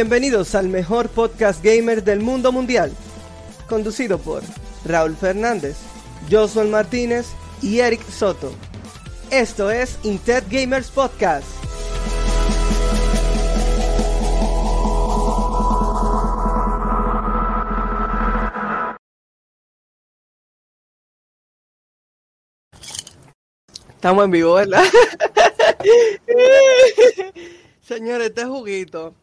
Bienvenidos al mejor podcast gamer del mundo mundial, conducido por Raúl Fernández, Josuel Martínez y Eric Soto. Esto es Intet Gamers Podcast. Estamos en vivo, ¿verdad? Señores, este juguito.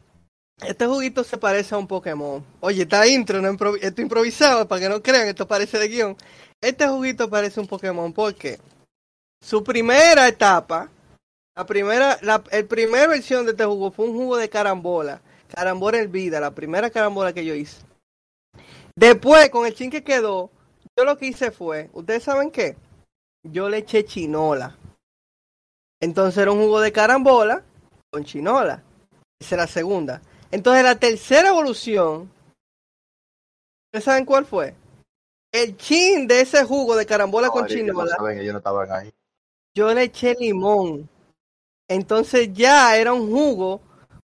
Este juguito se parece a un Pokémon. Oye, está intro, no improvi- esto improvisado, para que no crean, esto parece de guion. Este juguito parece un Pokémon porque su primera etapa, la primera, el primera versión de este jugo fue un jugo de carambola. Carambola en vida, la primera carambola que yo hice. Después, con el chin que quedó, yo lo que hice fue, ¿ustedes saben qué? Yo le eché chinola. Entonces era un jugo de carambola con chinola. Esa es la segunda. Entonces la tercera evolución, ¿ustedes saben cuál fue? El chin de ese jugo de carambola con no chinola, saben, ellos no estaban ahí. yo le eché limón. Entonces ya era un jugo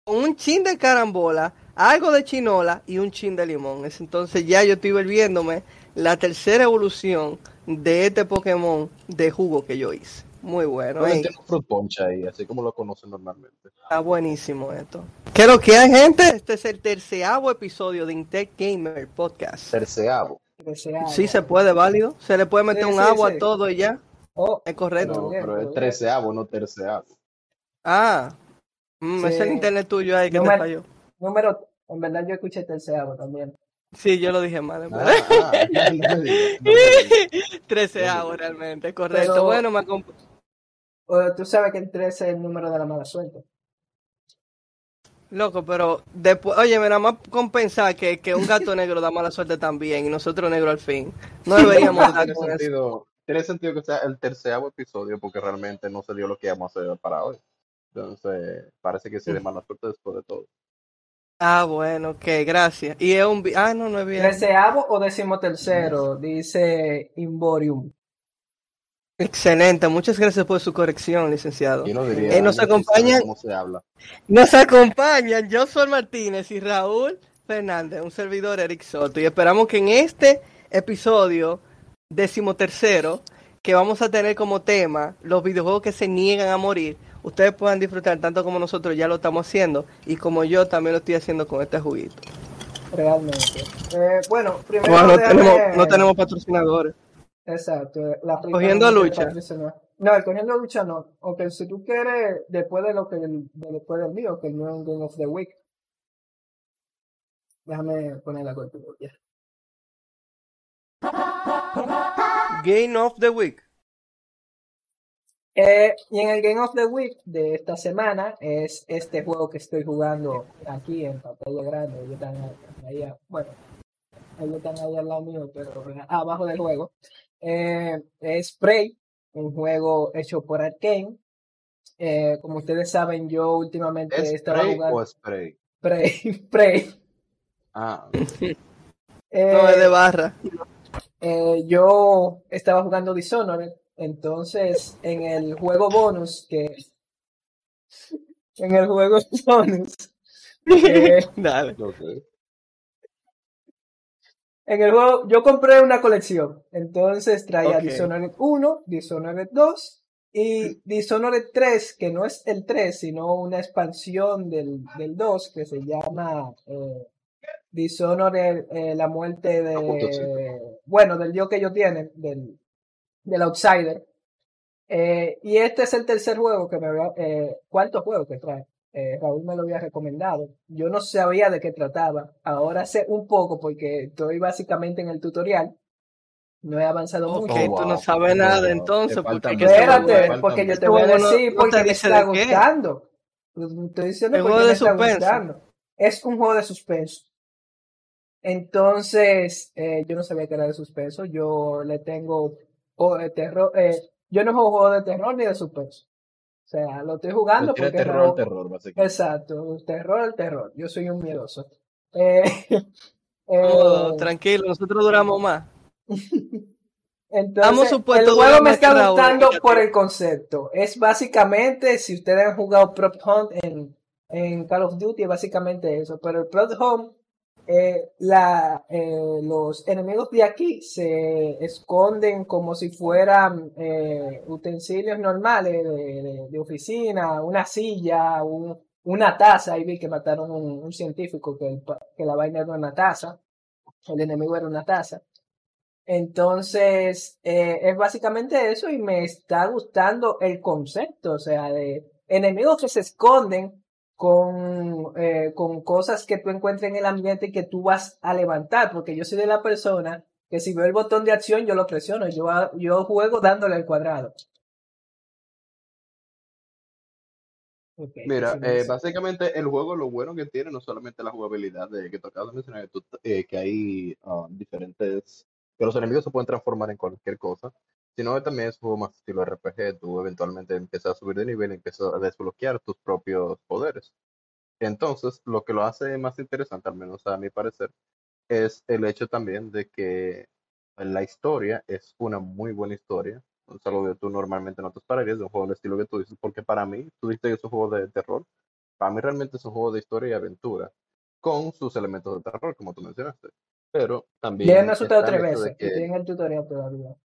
con un chin de carambola, algo de chinola y un chin de limón. Es- Entonces ya yo estoy volviéndome la tercera evolución de este Pokémon de jugo que yo hice. Muy bueno. ¿eh? un fruit punch ahí, así como lo conocen normalmente. Está buenísimo esto. ¿Qué es lo que hay, gente? Este es el terceavo episodio de Intec Gamer Podcast. Terceavo. Sí se puede, válido. Se le puede meter Sí, un sí, agua sí. a todo y ya. Oh, Es correcto. Pero, bien, pero es treceavo, no terceavo. Ah, mm, Sí. es el internet tuyo ahí que No te me- falló. número, en verdad yo escuché terceavo también. Sí, yo lo dije mal. en Ah, verdad. ah, no no realmente, correcto. Pero- Bueno, me acomp- O, tú sabes que el 13 es el número de la mala suerte. Loco, pero después, oye, nada más compensar que, que un gato negro da mala suerte también y nosotros negro al fin. No deberíamos dar Tiene con eso. sentido, tiene sentido que sea el terceavo episodio porque realmente no se dio lo que íbamos a hacer para hoy. Entonces, parece que sí de mala suerte después de todo. Ah, bueno, ok, gracias. Y es un... Ah, no, no es bien. Treceavo o décimo tercero, dice Imborium. Excelente, muchas gracias por su corrección, licenciado. Yo no diría. Eh, nos no sé acompañan- ¿Cómo se habla? Nos acompañan Josué Martínez y Raúl Fernández, un servidor Eric Soto, y esperamos que en este episodio decimotercero, que vamos a tener como tema los videojuegos que se niegan a morir, ustedes puedan disfrutar tanto como nosotros ya lo estamos haciendo y como yo también lo estoy haciendo con este juguito. Realmente. Eh, bueno, primero. Bueno, no déjame- tenemos, no tenemos patrocinadores. Exacto. La Cogiendo tiene lucha. No, el cogiendo lucha no. Aunque si tú quieres, después de lo que de- después del mío, que el un Game of the Week. Déjame poner la cortina. ya. Game of the Week. Eh, y en el Game of the Week de esta semana es este juego que estoy jugando aquí en pantalla grande. Ellos están ahí, ahí- bueno, ellos están ahí al lado mío, pero abajo del juego. Eh, es Prey, un juego hecho por Arkane. Eh, como ustedes saben, yo últimamente ¿Es estaba spray jugando o spray? Prey. Prey. Ah, Eh, No es de barra. eh, yo estaba jugando Dishonored, entonces en el juego bonus que en el juego bonus eh, Dale. En el juego yo compré una colección, entonces traía Ok. Dishonored 1, Dishonored 2 y Dishonored 3, que no es el 3, sino una expansión del, del 2 que se llama eh, Dishonored, eh, la muerte de, 2.5. bueno, del dios que ellos tienen, del, del Outsider. Eh, y este es el tercer juego que me había, eh, cuarto juego que trae. Eh, Raúl me lo había recomendado. Yo no sabía de qué trataba. Ahora sé un poco porque estoy básicamente en el tutorial. No he avanzado mucho. tú no wow. sabes nada entonces, porque juego Espérate, porque yo te voy a juego no- decir no porque te me está gustando. Estoy diciendo El porque juego me de está suspenso. gustando. Es un juego de suspenso. Entonces, eh, yo no sabía que era de suspenso. Yo le tengo o de terror. eh, yo no juego juegos de terror ni de suspenso. O sea, lo estoy jugando porque terror al terror, básicamente. Exacto, terror al terror. Yo soy un miedoso. Eh, Oh, eh, tranquilo, nosotros duramos más. Entonces, el juego me está gustando por el concepto. Es básicamente, si ustedes han jugado Prop Hunt en, en Call of Duty es básicamente eso, pero el Plot Home, eh, la, eh, los enemigos de aquí se esconden como si fueran eh, utensilios normales de, oficina, una silla, un- una taza, ahí vi que mataron un, un científico que, que la vaina era una taza, el enemigo era una taza. Entonces, es básicamente eso y me está gustando el concepto, o sea, de enemigos que se esconden con, eh, con cosas que tú encuentres en el ambiente y que tú vas a levantar, porque yo soy de la persona que si veo el botón de acción yo lo presiono, yo, yo juego dándole al cuadrado. Mira, eh, básicamente el juego lo bueno que tiene no solamente la jugabilidad de que tú acabas de mencionar, que, tú- eh, que hay ah, diferentes, que los enemigos se pueden transformar en cualquier cosa, sino también es un juego más estilo RPG, tú eventualmente empiezas a subir de nivel y empiezas a desbloquear tus propios poderes. Entonces, lo que lo hace más interesante, al menos a mi parecer, es el hecho también de que la historia es una muy buena historia. Es algo que tú normalmente no te esperarías de un juego del estilo que tú dices, porque para mí, tú dices que es un juego de terror. Para mí realmente es un juego de historia y aventura, con sus elementos de terror, como tú mencionaste. Pero Ya también me he asustado tres veces y que... en el tutorial todavía.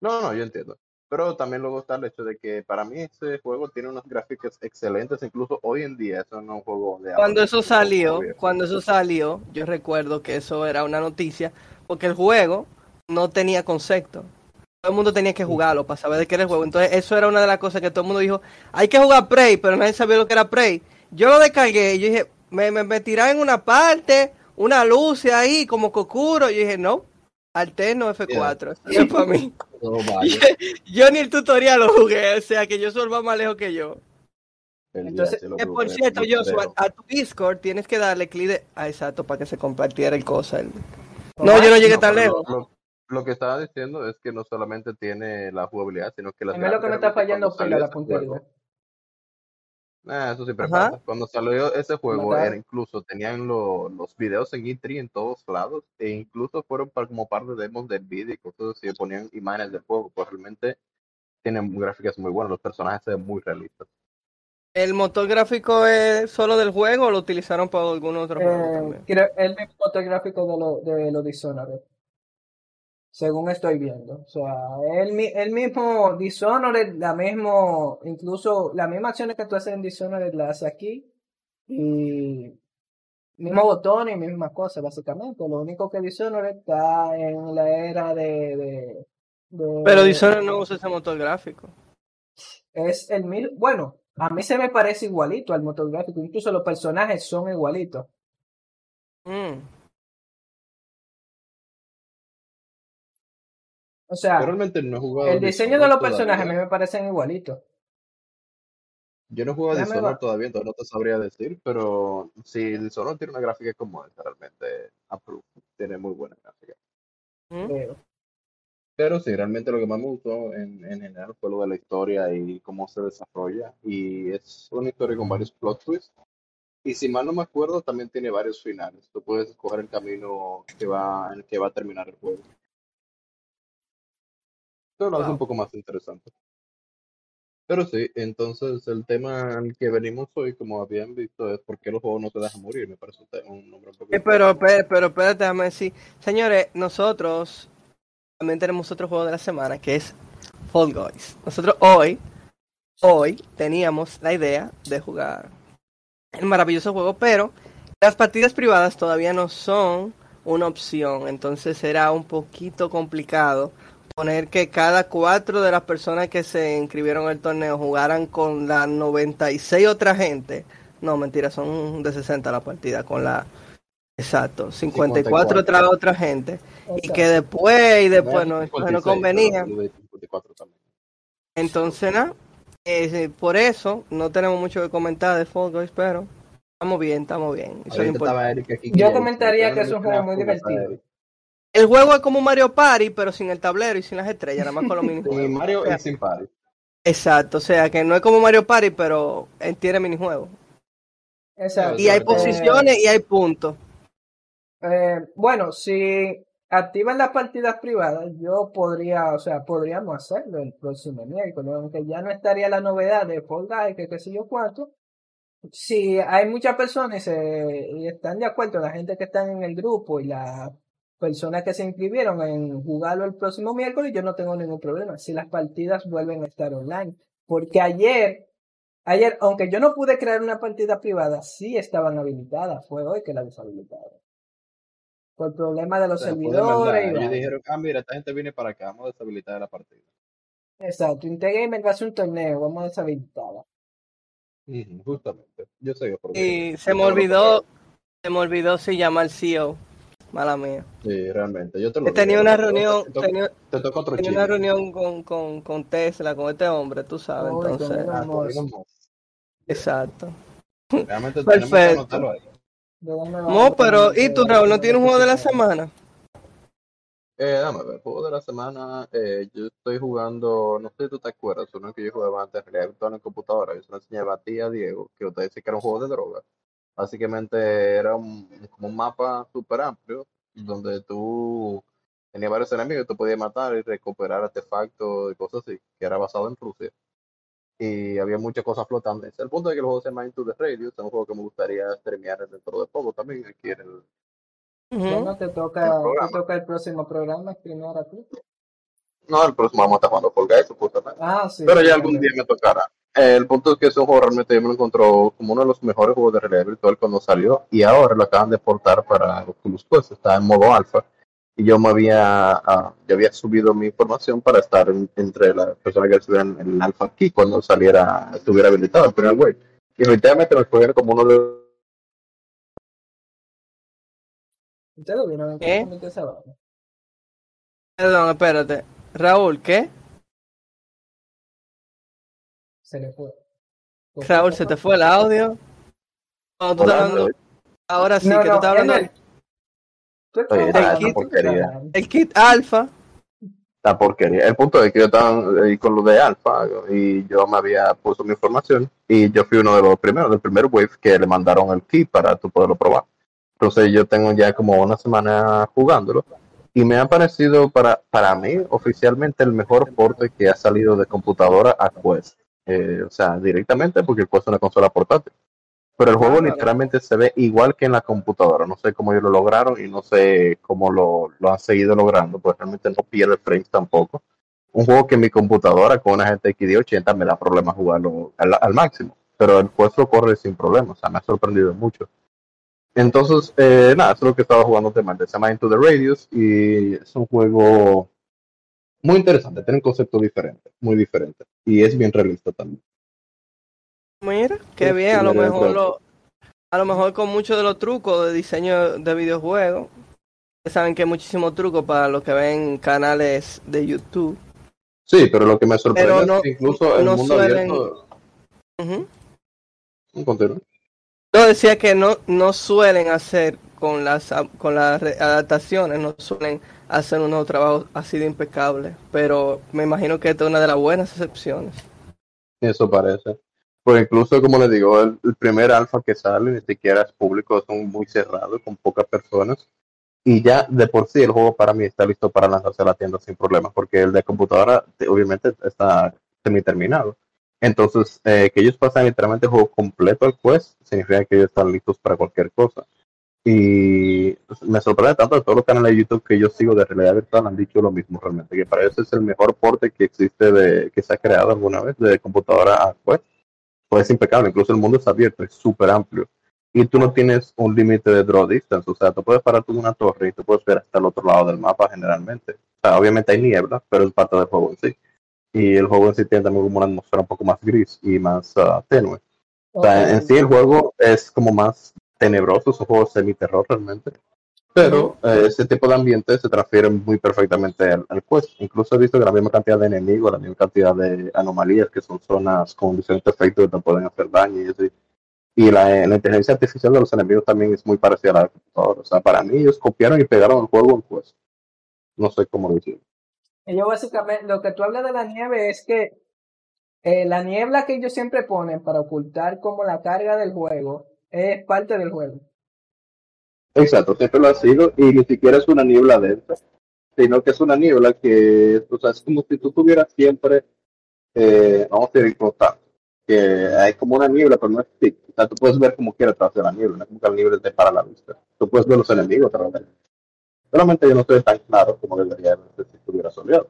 No, no, yo entiendo. Pero también luego está el hecho de que para mí ese juego tiene unas gráficas excelentes, incluso hoy en día eso no es un juego de Cuando es eso salió, cuando eso salió, yo recuerdo que eso era una noticia, porque el juego no tenía concepto. Todo el mundo tenía que jugarlo para saber de qué era el juego. Entonces, eso era una de las cosas que todo el mundo dijo, hay que jugar Prey, pero nadie sabía lo que era Prey. Yo lo descargué y yo dije, me, me, me tiraron en una parte, una luz ahí, como que oscuro. Yo dije, no, alterno F4, eso no es para mí. No, vaya. Yo ni el tutorial lo jugué, o sea que yo soy más lejos que yo. El Entonces, Que por cierto, Joshua, a tu Discord tienes que darle clic de... Ah, exacto, para que se compartiera el cosa. el- No, yo no llegué No, tan lejos. Lo, lo- lo que estaba diciendo es que no solamente tiene la jugabilidad, sino que las A mí lo que me está fallando pila salió la puntería. juego- Ah, eso siempre Ajá. pasa. Cuando salió ese juego, era incluso tenían lo- los videos en E3 en todos lados, e incluso fueron para, como parte de demos del vídeo y cosas así, ponían imágenes del juego, pues realmente tienen gráficas muy buenas, los personajes se ven muy realistas. ¿El motor gráfico es solo del juego o lo utilizaron para algún otro juego Eh, también? creo, el mismo fotográfico de lo, de lo Dishonored. Según estoy viendo. O sea, el, el mismo Dishonored, la mismo, incluso las mismas acciones que tú haces en Dishonored las hace aquí. Y mismo botón y mismas cosas, básicamente. Lo único que Dishonored está en la era de, de, de- Pero Dishonored no usa ese motor gráfico. es el mismo. Bueno, a mí se me parece igualito al motor gráfico. Incluso los personajes son igualitos. Mm. O sea, Yo realmente no he jugado el diseño de los personajes a mí todavía. me parecen igualitos. Yo no he jugado Dishonored todavía, entonces no te sabría decir, pero si Dishonored tiene una gráfica como esta, realmente approve. Tiene muy buena gráfica. Mm. Pero sí, realmente lo que más me gustó en, en general fue lo de la historia y cómo se desarrolla. Y es una historia con varios plot twists. Y si mal no me acuerdo, también tiene varios finales. Tú puedes escoger el camino que va, en el que va a terminar el juego. Eso lo hace Wow. un poco más interesante. Pero sí, entonces el tema al que venimos hoy, como habían visto, es por qué los juegos no te dejan morir. Me parece un nombre un poco Eh, pero, pero, pero espérate, déjame decir. Señores, nosotros también tenemos otro juego de la semana que es Fall Guys. Nosotros hoy, hoy teníamos la idea de jugar el maravilloso juego, pero las partidas privadas todavía no son una opción, entonces será un poquito complicado poner que cada cuatro de las personas que se inscribieron al torneo jugaran con la 96 otra gente. No, mentira, son de 60 la partida con la... Exacto, 54, 54. otra otra gente. O Y que después y después no, no 56, convenía. pero lo de 54 también. Entonces, nada, eh, por eso no tenemos mucho que comentar de Fall Guys, pero estamos bien, estamos bien. Eso es importante. estaba Eric aquí. Yo comentaría que es un juego muy divertido. El juego es como un Mario Party, pero sin el tablero y sin las estrellas, nada más con los minijuegos. Mario O sea, y sin party. Exacto, o sea que no es como Mario Party, pero él tiene minijuegos. exacto. Y hay Eh, posiciones y hay puntos. Eh, bueno, si activan las partidas privadas, yo podría, o sea, podríamos hacerlo el próximo miércoles, aunque ya no estaría la novedad de Fall Guys, que qué sé yo cuánto, Sí, hay muchas personas eh, y están de acuerdo, la gente que están en el grupo y las personas que se inscribieron en jugarlo el próximo miércoles, yo no tengo ningún problema si las partidas vuelven a estar online. Porque ayer, ayer, aunque yo no pude crear una partida privada, sí estaban habilitadas. Fue hoy que la deshabilitaron. Por el problema de los O sea, servidores. y dijeron, ah, mira, esta gente viene para acá, vamos a deshabilitar la partida. Exacto, Intergamer va a hacer un torneo, vamos a deshabilitarla. Justamente. Yo sé por qué. Y Yo se me olvidó, se me olvidó si llamar CEO. Mala mía. Sí, realmente. Yo te lo Tenía digo, una reunión, Te, to- tenía, te toca otro tenía chile. una reunión con, con, con Tesla, con este hombre, tú sabes, entonces. Ah. Exacto. Realmente Perfecto. anotarlo ahí. ¿De dónde va No, pero ¿y tú, Raúl, no tienes un juego de la semana? Eh, dame ver, juego de la semana. eh, yo estoy jugando, no sé si tú te acuerdas, uno que yo jugaba antes en realidad virtual en computadora. Yo se lo enseñaba a ti a Diego, que usted dice que era un juego de droga. Básicamente era un, como un mapa súper amplio, donde tú tenías varios enemigos, tú podías matar y recuperar artefactos y cosas así, que era basado en Rusia. Y había muchas cosas flotantes. El punto es que el juego se llama Into the Radio, es un juego que me gustaría streamear dentro de poco también aquí en el, Bueno, te el toca, te programa. toca el próximo programa primero a ti. No, el próximo vamos a estar jugando Fall Guys, supuestamente. Ah, sí. Pero ya algún día me tocará. El punto es que ese juego realmente yo me lo encontró como uno de los mejores juegos de realidad virtual cuando salió y ahora lo acaban de portar para Oculus Quest, está en modo alfa y yo me había, ah, yo había subido mi información para estar en- entre las personas que estuvieran en el alfa aquí cuando saliera, estuviera habilitado el primer wave. Y efectivamente me escogieron como uno de ¿Ustedes vieron en ¿Eh? qué? Perdón, espérate. Raúl, ¿qué? Se le fue. ¿Por qué Raúl, se ¿se te fue? el audio? No, tú estás Hola, hablando. Ahora sí, No, que tú no, estás hablando él- del ¿Tú Oye, estás esta- hablando? esta ¿Tú porquería. el kit alfa. la porquería. El punto es que yo estaba ahí con lo de Alfa y yo me había puesto mi información y yo fui uno de los primeros, del primer wave que le mandaron el kit para tú poderlo probar. Entonces yo tengo ya como una semana jugándolo y me ha parecido para, para mí oficialmente el mejor porte que ha salido de computadora a Quest. Eh, o sea, directamente porque es una consola portátil. Pero el juego Claro. literalmente se ve igual que en la computadora. No sé cómo ellos lo lograron y no sé cómo lo, lo han seguido logrando, pues realmente no pierde frames tampoco. Un juego que en mi computadora con una GTX 1080 me da problemas jugarlo al, al máximo, pero el lo corre sin problemas. O sea, me ha sorprendido mucho. Entonces, eh, nada, eso es lo que estaba jugando últimamente. Se llama Into the Radius y es un juego muy interesante. Tiene un concepto diferente, muy diferente. Y es bien realista también. Mira, qué bien, a lo mejor lo, a lo mejor con muchos de los trucos de diseño de videojuegos. Saben que hay muchísimos trucos para los que ven canales de YouTube. Sí, pero lo que me sorprende Pero es no- que incluso el no mundo suelen- abierto. Yo decía que no, no suelen hacer con las con las adaptaciones, no suelen hacer unos trabajos así de impecables, pero me imagino que esta es una de las buenas excepciones. Eso parece. Pues incluso, como les digo, el, primer alfa que sale ni siquiera es público, son muy cerrados, con pocas personas. Y ya de por sí el juego para mí está listo para lanzarse a la tienda sin problemas, porque el de computadora te- obviamente está semi-terminado. Entonces, eh, que ellos pasan literalmente el juego completo al quest, significa que ellos están listos para cualquier cosa. Y me sorprende tanto que todos los canales de YouTube que yo sigo de realidad virtual han dicho lo mismo realmente, que para ellos es el mejor porte que existe de, que se ha creado alguna vez de computadora a quest. Pues es impecable, incluso el mundo es abierto, es súper amplio. Y tú no tienes un límite de draw distance, o sea, tú puedes parar tú en una torre y tú puedes ver hasta el otro lado del mapa generalmente. O sea, obviamente hay niebla, pero es parte del juego en sí. Y el juego en sí tiene también como una atmósfera un poco más gris y más ah, tenue. O sea, en sí el juego es como más tenebroso, es un juego semi-terror realmente. Pero eh, ese tipo de ambiente se transfiere muy perfectamente al, al quest. Incluso he visto que la misma cantidad de enemigos, la misma cantidad de anomalías, que son zonas con diferentes efectos que te pueden hacer daño y así. Y la, la inteligencia artificial de los enemigos también es muy parecida a la de computadora. O sea, para mí ellos copiaron y pegaron el juego en quest. No sé cómo lo hicieron. Ellos básicamente, lo que tú hablas de la nieve es que eh, la niebla que ellos siempre ponen para ocultar como la carga del juego es parte del juego. Exacto, siempre lo ha sido y ni siquiera es una niebla densa, sino que es una niebla que, o sea, es como si tú tuvieras siempre, eh, vamos a decir, constante, que hay como una niebla, pero no es thick, sea, tú puedes ver como quiera atrás de la niebla, no es como que la niebla te para la vista. Tú puedes ver los enemigos niebla. Solamente yo no estoy tan claro como debería ser si estuviera soleado.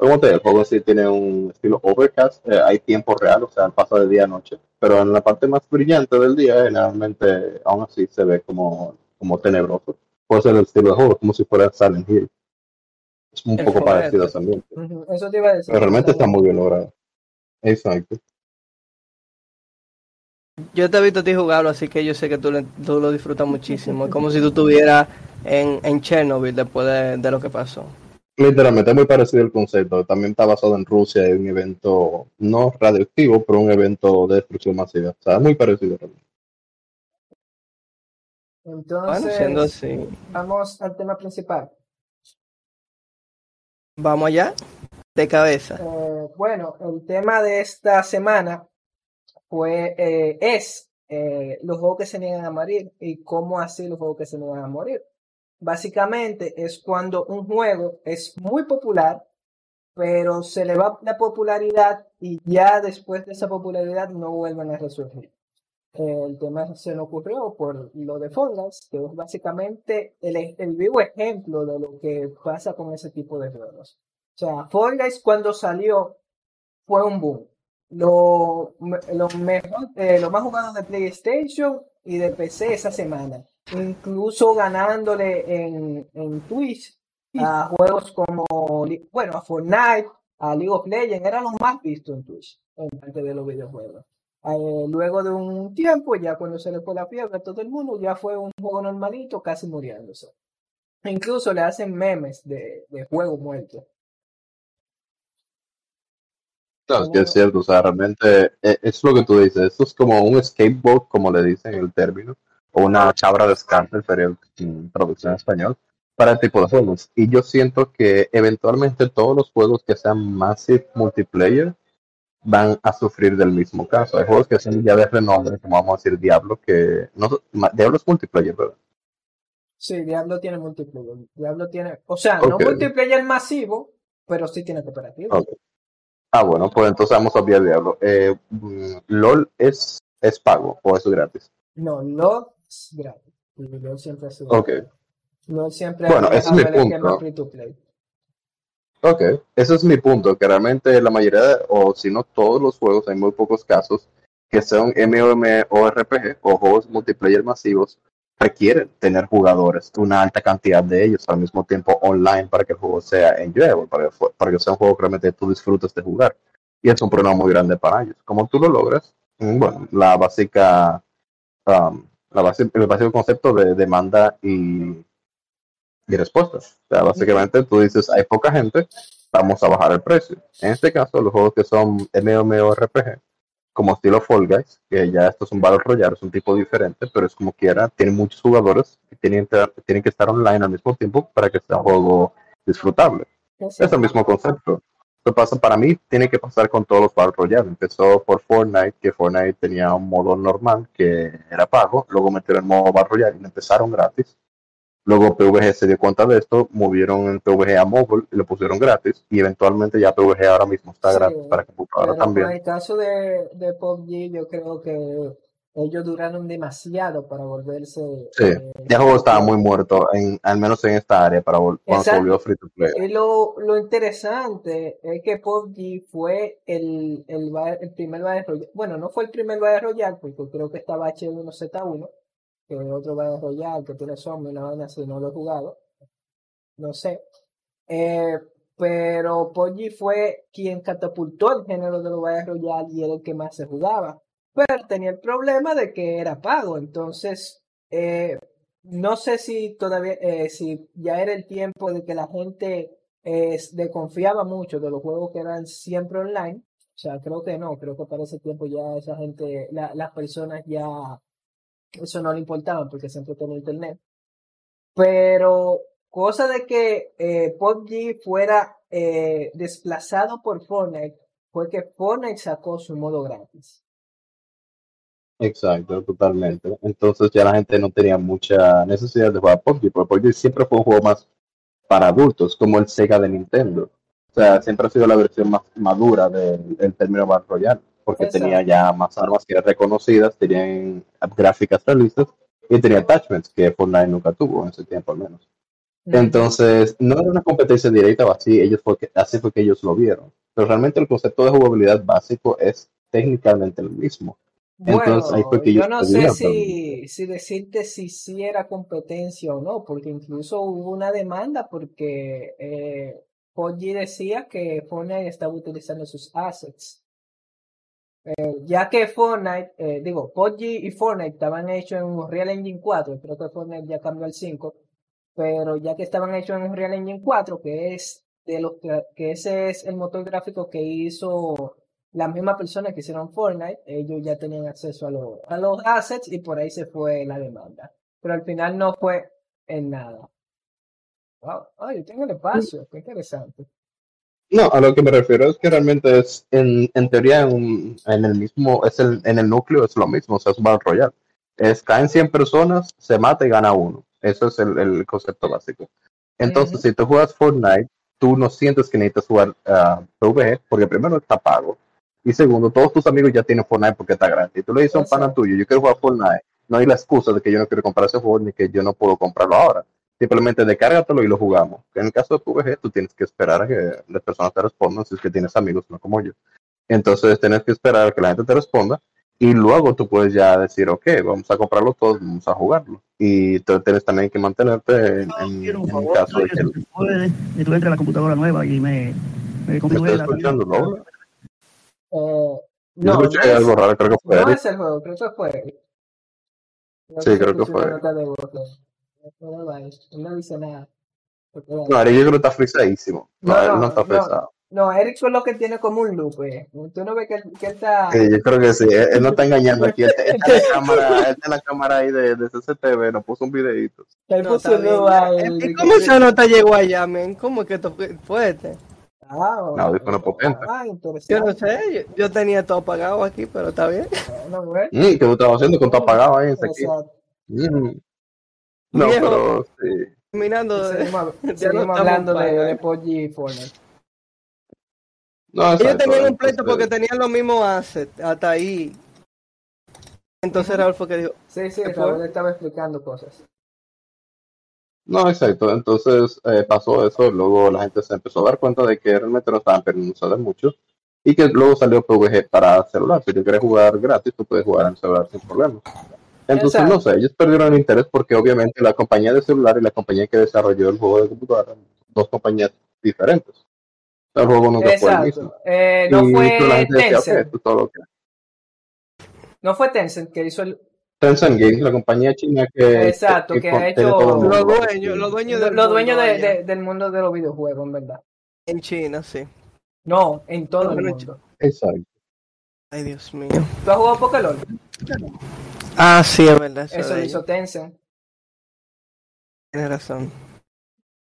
Como te digo, el juego sí tiene un estilo overcast, eh, hay tiempo real, o sea, pasa de día a noche, pero en la parte más brillante del día, generalmente aún así se ve como, como tenebroso. Puede ser el estilo de juego, como si fuera Silent Hill. Es un poco parecido también. Ujú, Eso te iba a decir. Pero realmente está muy bien logrado. Exacto. Yo te he visto a ti jugarlo, así que yo sé que tú, le- tú lo disfrutas muchísimo. Es como si tú estuvieras en, en Chernobyl después de, de lo que pasó. Literalmente es muy parecido el concepto. También está basado en Rusia, en un evento no radioactivo, pero un evento de destrucción masiva. O sea, es muy parecido. realmente. Entonces, Bueno, siendo así, vamos al tema principal. vamos allá, de cabeza. Eh, bueno, el tema de esta semana fue, eh, es eh, los juegos que se niegan a morir y cómo así los juegos que se niegan a morir. Básicamente es cuando un juego es muy popular, pero se le va la popularidad y ya después de esa popularidad no vuelven a resurgir. Eh, el tema se nos ocurrió por lo de Guys, que es básicamente el, el vivo ejemplo de lo que pasa con ese tipo de juegos. O sea, Fall cuando salió fue un boom. Lo, lo, mejor, eh, lo más jugado de PlayStation y de PC esa semana. Incluso ganándole en, en Twitch a juegos como, bueno, a Fortnite, a League of Legends, eran los más vistos en Twitch, en parte de los videojuegos. Eh, luego de un tiempo, ya cuando se le fue la fiebre a todo el mundo, ya fue un juego normalito, casi muriéndose. Incluso le hacen memes de, de juego muerto. No, es que es cierto, o sea, realmente eh, es lo que tú dices. Esto es como un skateboard, como le dicen en el término, o una chabra de descarte, sería en traducción en español, para el tipo de juegos. Y yo siento que eventualmente todos los juegos que sean massive multiplayer van a sufrir del mismo caso. Hay juegos que son ya de renombre, como vamos a decir Diablo, que no Diablo es multiplayer, ¿verdad? Sí, Diablo tiene multiplayer. Diablo tiene, o sea, no multiplayer masivo, pero sí tiene cooperativo. Ah, bueno, pues entonces vamos a obviar Diablo. Eh, mm, LOL es, es pago o es gratis. No, LOL gratis. Y LOL siempre ha sido Ok. gratis. LOL siempre Bueno, ha ese es mi punto. free to play. Ok, ese es mi punto, que realmente la mayoría, de- o si no todos los juegos, hay muy pocos casos que son MMORPG o juegos multiplayer masivos, requieren tener jugadores, una alta cantidad de ellos al mismo tiempo online para que el juego sea enjoyable, para que, para que sea un juego que realmente tú disfrutes de jugar. Y es un problema muy grande para ellos. Como tú lo logras, Mm, bueno, la básica, um, la base- el básico concepto de demanda y, y respuestas. O sea, básicamente tú dices, hay poca gente, vamos a bajar el precio. En este caso, los juegos que son MMORPG, como estilo Fall Guys, que ya esto es un Battle Royale, es un tipo diferente, pero es como quiera, tiene muchos jugadores y tienen, tienen que estar online al mismo tiempo para que sea un juego disfrutable. Es Es el mismo concepto. Esto pasa para mí, tiene que pasar con todos los Battle Royale. Empezó por Fortnite, que Fortnite tenía un modo normal que era pago, luego metieron el modo Battle Royale y lo empezaron gratis. Luego PVG se dio cuenta de esto, movieron el PVG a mobile y lo pusieron gratis y eventualmente ya PVG ahora mismo está Sí, gratis para computadora también. con el caso de, de PUBG, yo creo que ellos duraron demasiado para volverse. Sí, eh, ya el juego estaba muy muerto, en, al menos en esta área, para cuando se volvió free to play. Y lo, lo interesante es que PUBG fue el, el, el primer Battle Royale. Bueno, no fue el primer Battle Royale, porque creo que estaba H1Z1, que es otro Battle Royale que tiene zombie, una vaina así, no lo he jugado. No sé. Eh, pero PUBG fue quien catapultó el género de los Battle Royale y era el que más se jugaba. Pero tenía el problema de que era pago, entonces eh, no sé si todavía, eh, si ya era el tiempo de que la gente eh, desconfiaba mucho de los juegos que eran siempre online. O sea, creo que no, creo que para ese tiempo ya esa gente, la- las personas ya, eso no le importaba porque siempre tenía internet. Pero cosa de que eh, PUBG fuera desplazado por Fortnite fue que Fortnite sacó su modo gratis. Exacto, totalmente. Entonces ya la gente no tenía mucha necesidad de jugar PUBG, porque PUBG siempre fue un juego más para adultos, como el Sega de Nintendo. O sea, siempre ha sido la versión más madura del, del término Battle Royale. porque Exacto. tenía ya más armas que eran reconocidas, tenían gráficas realistas y tenía attachments que Fortnite nunca tuvo en ese tiempo al menos. Entonces, no era una competencia directa o así, ellos fue que- así fue que ellos lo vieron. Pero realmente el concepto de jugabilidad básico es técnicamente el mismo. Entonces, ahí fue Bueno, que yo no sé si, si decirte si sí era competencia o no, porque incluso hubo una demanda porque eh, decía que Fortnite estaba utilizando sus assets. Eh, ya que Fortnite, eh, digo, PUBG y Fortnite estaban hechos en Unreal Engine 4, creo que Fortnite ya cambió al 5, pero ya que estaban hechos en Unreal Engine 4, que es de los que, que ese es el motor gráfico que hizo las mismas personas que hicieron Fortnite, ellos ya tenían acceso a, los a los assets y por ahí se fue la demanda. Pero al final no fue en nada. Wow, ay, tengo el espacio, qué interesante. No, a lo que me refiero es que realmente es, en, en teoría, en, en el mismo, es el, en el núcleo es lo mismo, o sea, es un Battle Royale. Es, caen 100 personas, se mata y gana uno. Eso es el, el concepto básico. Entonces, si tú juegas Fortnite, tú no sientes que necesitas jugar ah, PvE, porque primero está pago, y segundo, todos tus amigos ya tienen Fortnite porque está gratis. Y tú le dices a un pana tuyo, yo quiero jugar Fortnite, no hay la excusa de que yo no quiero comprar ese juego ni que yo no puedo comprarlo ahora. Simplemente descárgatelo y lo jugamos. En el caso de PvG, tú tienes que esperar a que las personas te respondan si es que tienes amigos, no como yo. Entonces tienes que esperar a que la gente te responda y luego tú puedes ya decir, ok, vamos a comprarlo todos, vamos a jugarlo. Y tú tienes también que mantenerte en, un en favor, caso de que puede, y tú entras a la computadora nueva y me, me la escuchando, ¿no? Eh, Yo no, escuché no es, algo raro, creo que fue no Eric. es el juego, creo que fue Eric. Creo Sí, se creo que una fue. nota de voz, él no dice nada. Porque. No, Eric yo creo que está frisadísimo. No, No, él no no, está no, frisado. no, Eric fue lo que tiene como un loop, eh. Tú no ves que, que él está... Sí, yo creo que sí, él, él no está engañando aquí. Él, está en la cámara, él está en la cámara ahí de, de CCTV, nos puso un videito. Él No, puso un loop ahí. ¿Y cómo que- esa nota llegó allá, men? ¿Cómo que esto fue fuerte? Ah, No, audífono potente. ah, Yo no sé, yo, yo tenía todo apagado aquí, pero está bien. Bueno, bueno. ¿Qué tú estabas haciendo con tu apagado ahí en ese aquí? Exacto. Mm. No, Viejo. pero sí. Terminando de... Seguimos, ya no seguimos hablando de, de PUBG y Fortnite. No, Ellos tenían un pleito porque tenían los mismos assets, hasta ahí. Entonces Raúl fue que dijo, Sí, sí. Raúl estaba explicando cosas. No, exacto. Entonces eh, pasó eso, luego la gente se empezó a dar cuenta de que realmente no estaban perdiendo mucho y que luego salió PvG para celular. Si tú quieres jugar gratis, tú puedes jugar en celular sin problemas. Entonces, Exacto. no sé, ellos perdieron el interés porque obviamente la compañía de celular y la compañía que desarrolló el juego de computadora dos compañías diferentes. El juego nunca fue el mismo. Exacto. Eh, no Y fue decía, es todo lo que No fue Tencent que hizo el. Tencent Games, la compañía china que, Exacto, que ha hecho- los dueños, los dueños del Los dueños mundo de- allá. de- del mundo de los videojuegos, en verdad. En China, sí. No, en todo el mundo. Exacto. Ay, Dios mío. ¿Tú has jugado Pokémon? Ah, sí, es verdad. Eso, lo hizo Tencent. Tienes razón.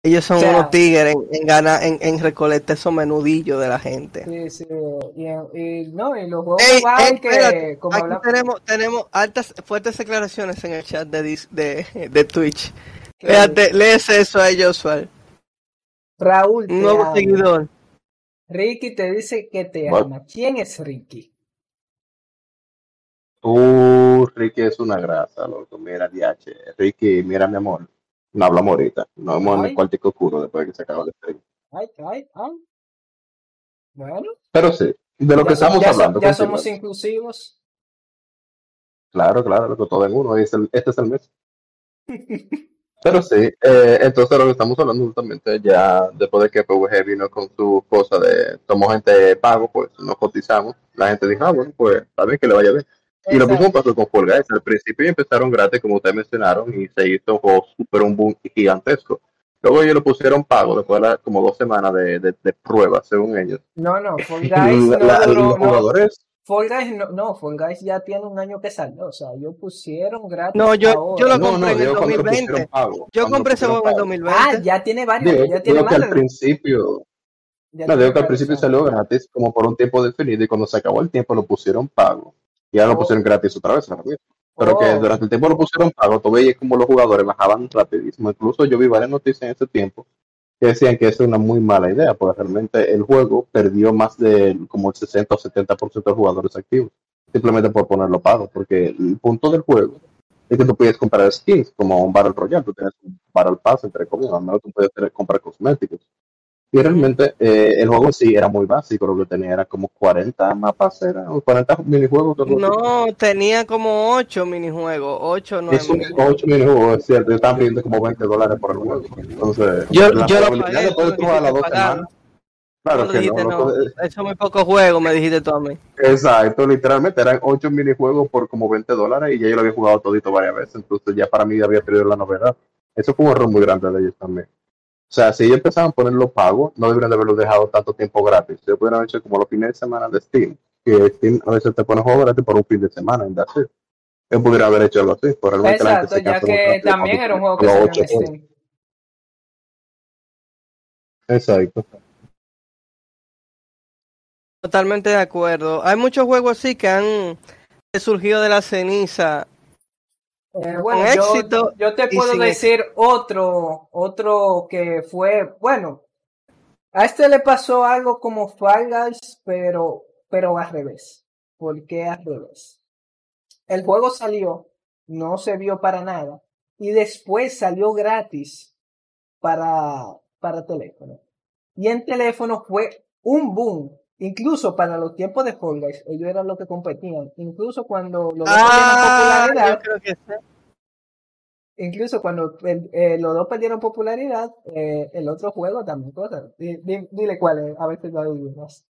Ellos son O sea- unos tigres en, en ganar, en, en recolectar esos menudillos de la gente. Sí, sí. Y, y- no, y los juegos Ey, mobile ey, que, espérate, como aquí hablamos. tenemos, tenemos altas, fuertes declaraciones en el chat de, de, de Twitch. Fíjate, lees eso a ellos, Josual. Raúl te Un nuevo ama. seguidor. Ricky te dice que te What? ama. ¿Quién es Ricky? Uh, Ricky es una grasa, loco. Mira, DH. Ricky, mira, mi amor. No hablamos ahorita. Nos vemos en el cuartico oscuro después de que se acaba el stream. Ay, ay, ay. Bueno, Pero sí, de lo ya, que estamos ya hablando. ya somos inclusivos. Claro, claro, loco, todo en uno. Este es el, este es el mes. Pero sí, eh, entonces lo que estamos hablando justamente ya después de que PvG vino con su cosa de tomó gente pago, pues nos cotizamos. La gente dijo, ah, bueno, pues está bien que le vaya bien. Y lo mismo pasó con Fall Guys. Al principio empezaron gratis, como ustedes mencionaron, y se hizo un juego super un boom gigantesco. Luego ellos lo pusieron pago después de la- como dos semanas de, de, de prueba, según ellos. No, no, Fall Guys no la- los no. jugadores, Fall Guys no, no, Fall Guys ya tiene un año que salió, o sea, ellos pusieron gratis No, yo- ahora. yo lo compré no, en el digo cuando lo 2020. pusieron pago. Yo compré ese juego en el pago. 2020. Ah, ya tiene varios, Digo, ya tiene digo más que al principio, ya no, digo que al varios principio salió gratis como por un tiempo definido y cuando se acabó el tiempo lo pusieron pago. Y ahora Oh. lo pusieron gratis otra vez. Pero que Oh. durante el tiempo lo pusieron pago, tú veías como los jugadores bajaban rapidísimo. Incluso yo vi varias noticias en ese tiempo que decían que eso es una muy mala idea, porque realmente el juego perdió más de como el 60 o 70% de jugadores activos, simplemente por ponerlo pago, porque el punto del juego es que tú puedes comprar skins como un Battle Royale, tú tienes un Battle Pass, entre comillas, al menos tú puedes comprar cosméticos. Y realmente eh, el juego sí era muy básico, lo que tenía era como 40 mapas, era, o 40 minijuegos. así. No, tenía como 8 minijuegos, 8 o 9 Es un minijuegos. 8 minijuegos, es cierto, estaban pidiendo como 20 dólares por el juego. Entonces, Yo, la yo lo pagué, de me jugar a las dos semanas. Claro que dijiste, no, no, no eso es muy poco juego, me dijiste tú a mí. Exacto, literalmente eran 8 minijuegos por como 20 dólares y ya yo lo había jugado todito varias veces, entonces ya para mí había perdido la novedad. Eso fue un error muy grande de ellos también. O sea, si ellos empezaban a ponerlo pago, no deberían de haberlo dejado tanto tiempo gratis. Ellos pudieran haber hecho como los fines de semana de Steam, que Steam a veces te pone juego gratis por un fin de semana, en así. Ellos pudieran haber hecho algo así, la gente Exacto, se ya que también era un juego que en juegos. Steam. Exacto. Totalmente de acuerdo. Hay muchos juegos así que han surgido de la ceniza. Eh, bueno, Con yo, éxito yo te puedo decir otro, otro que fue, bueno, a este le pasó algo como Fall Guys, pero, pero al revés. ¿Por qué al revés? El juego salió, no se vio para nada, y después salió gratis para, para teléfono. Y en teléfono fue un boom. Incluso para los tiempos de Fall Guys, ellos eran los que competían. Incluso cuando dos Ah, popularidad, yo creo que sí. Incluso cuando eh, los dos perdieron popularidad, eh, el otro juego también cosa. Di- di- Dile cuál es, a ver si lo adivinas.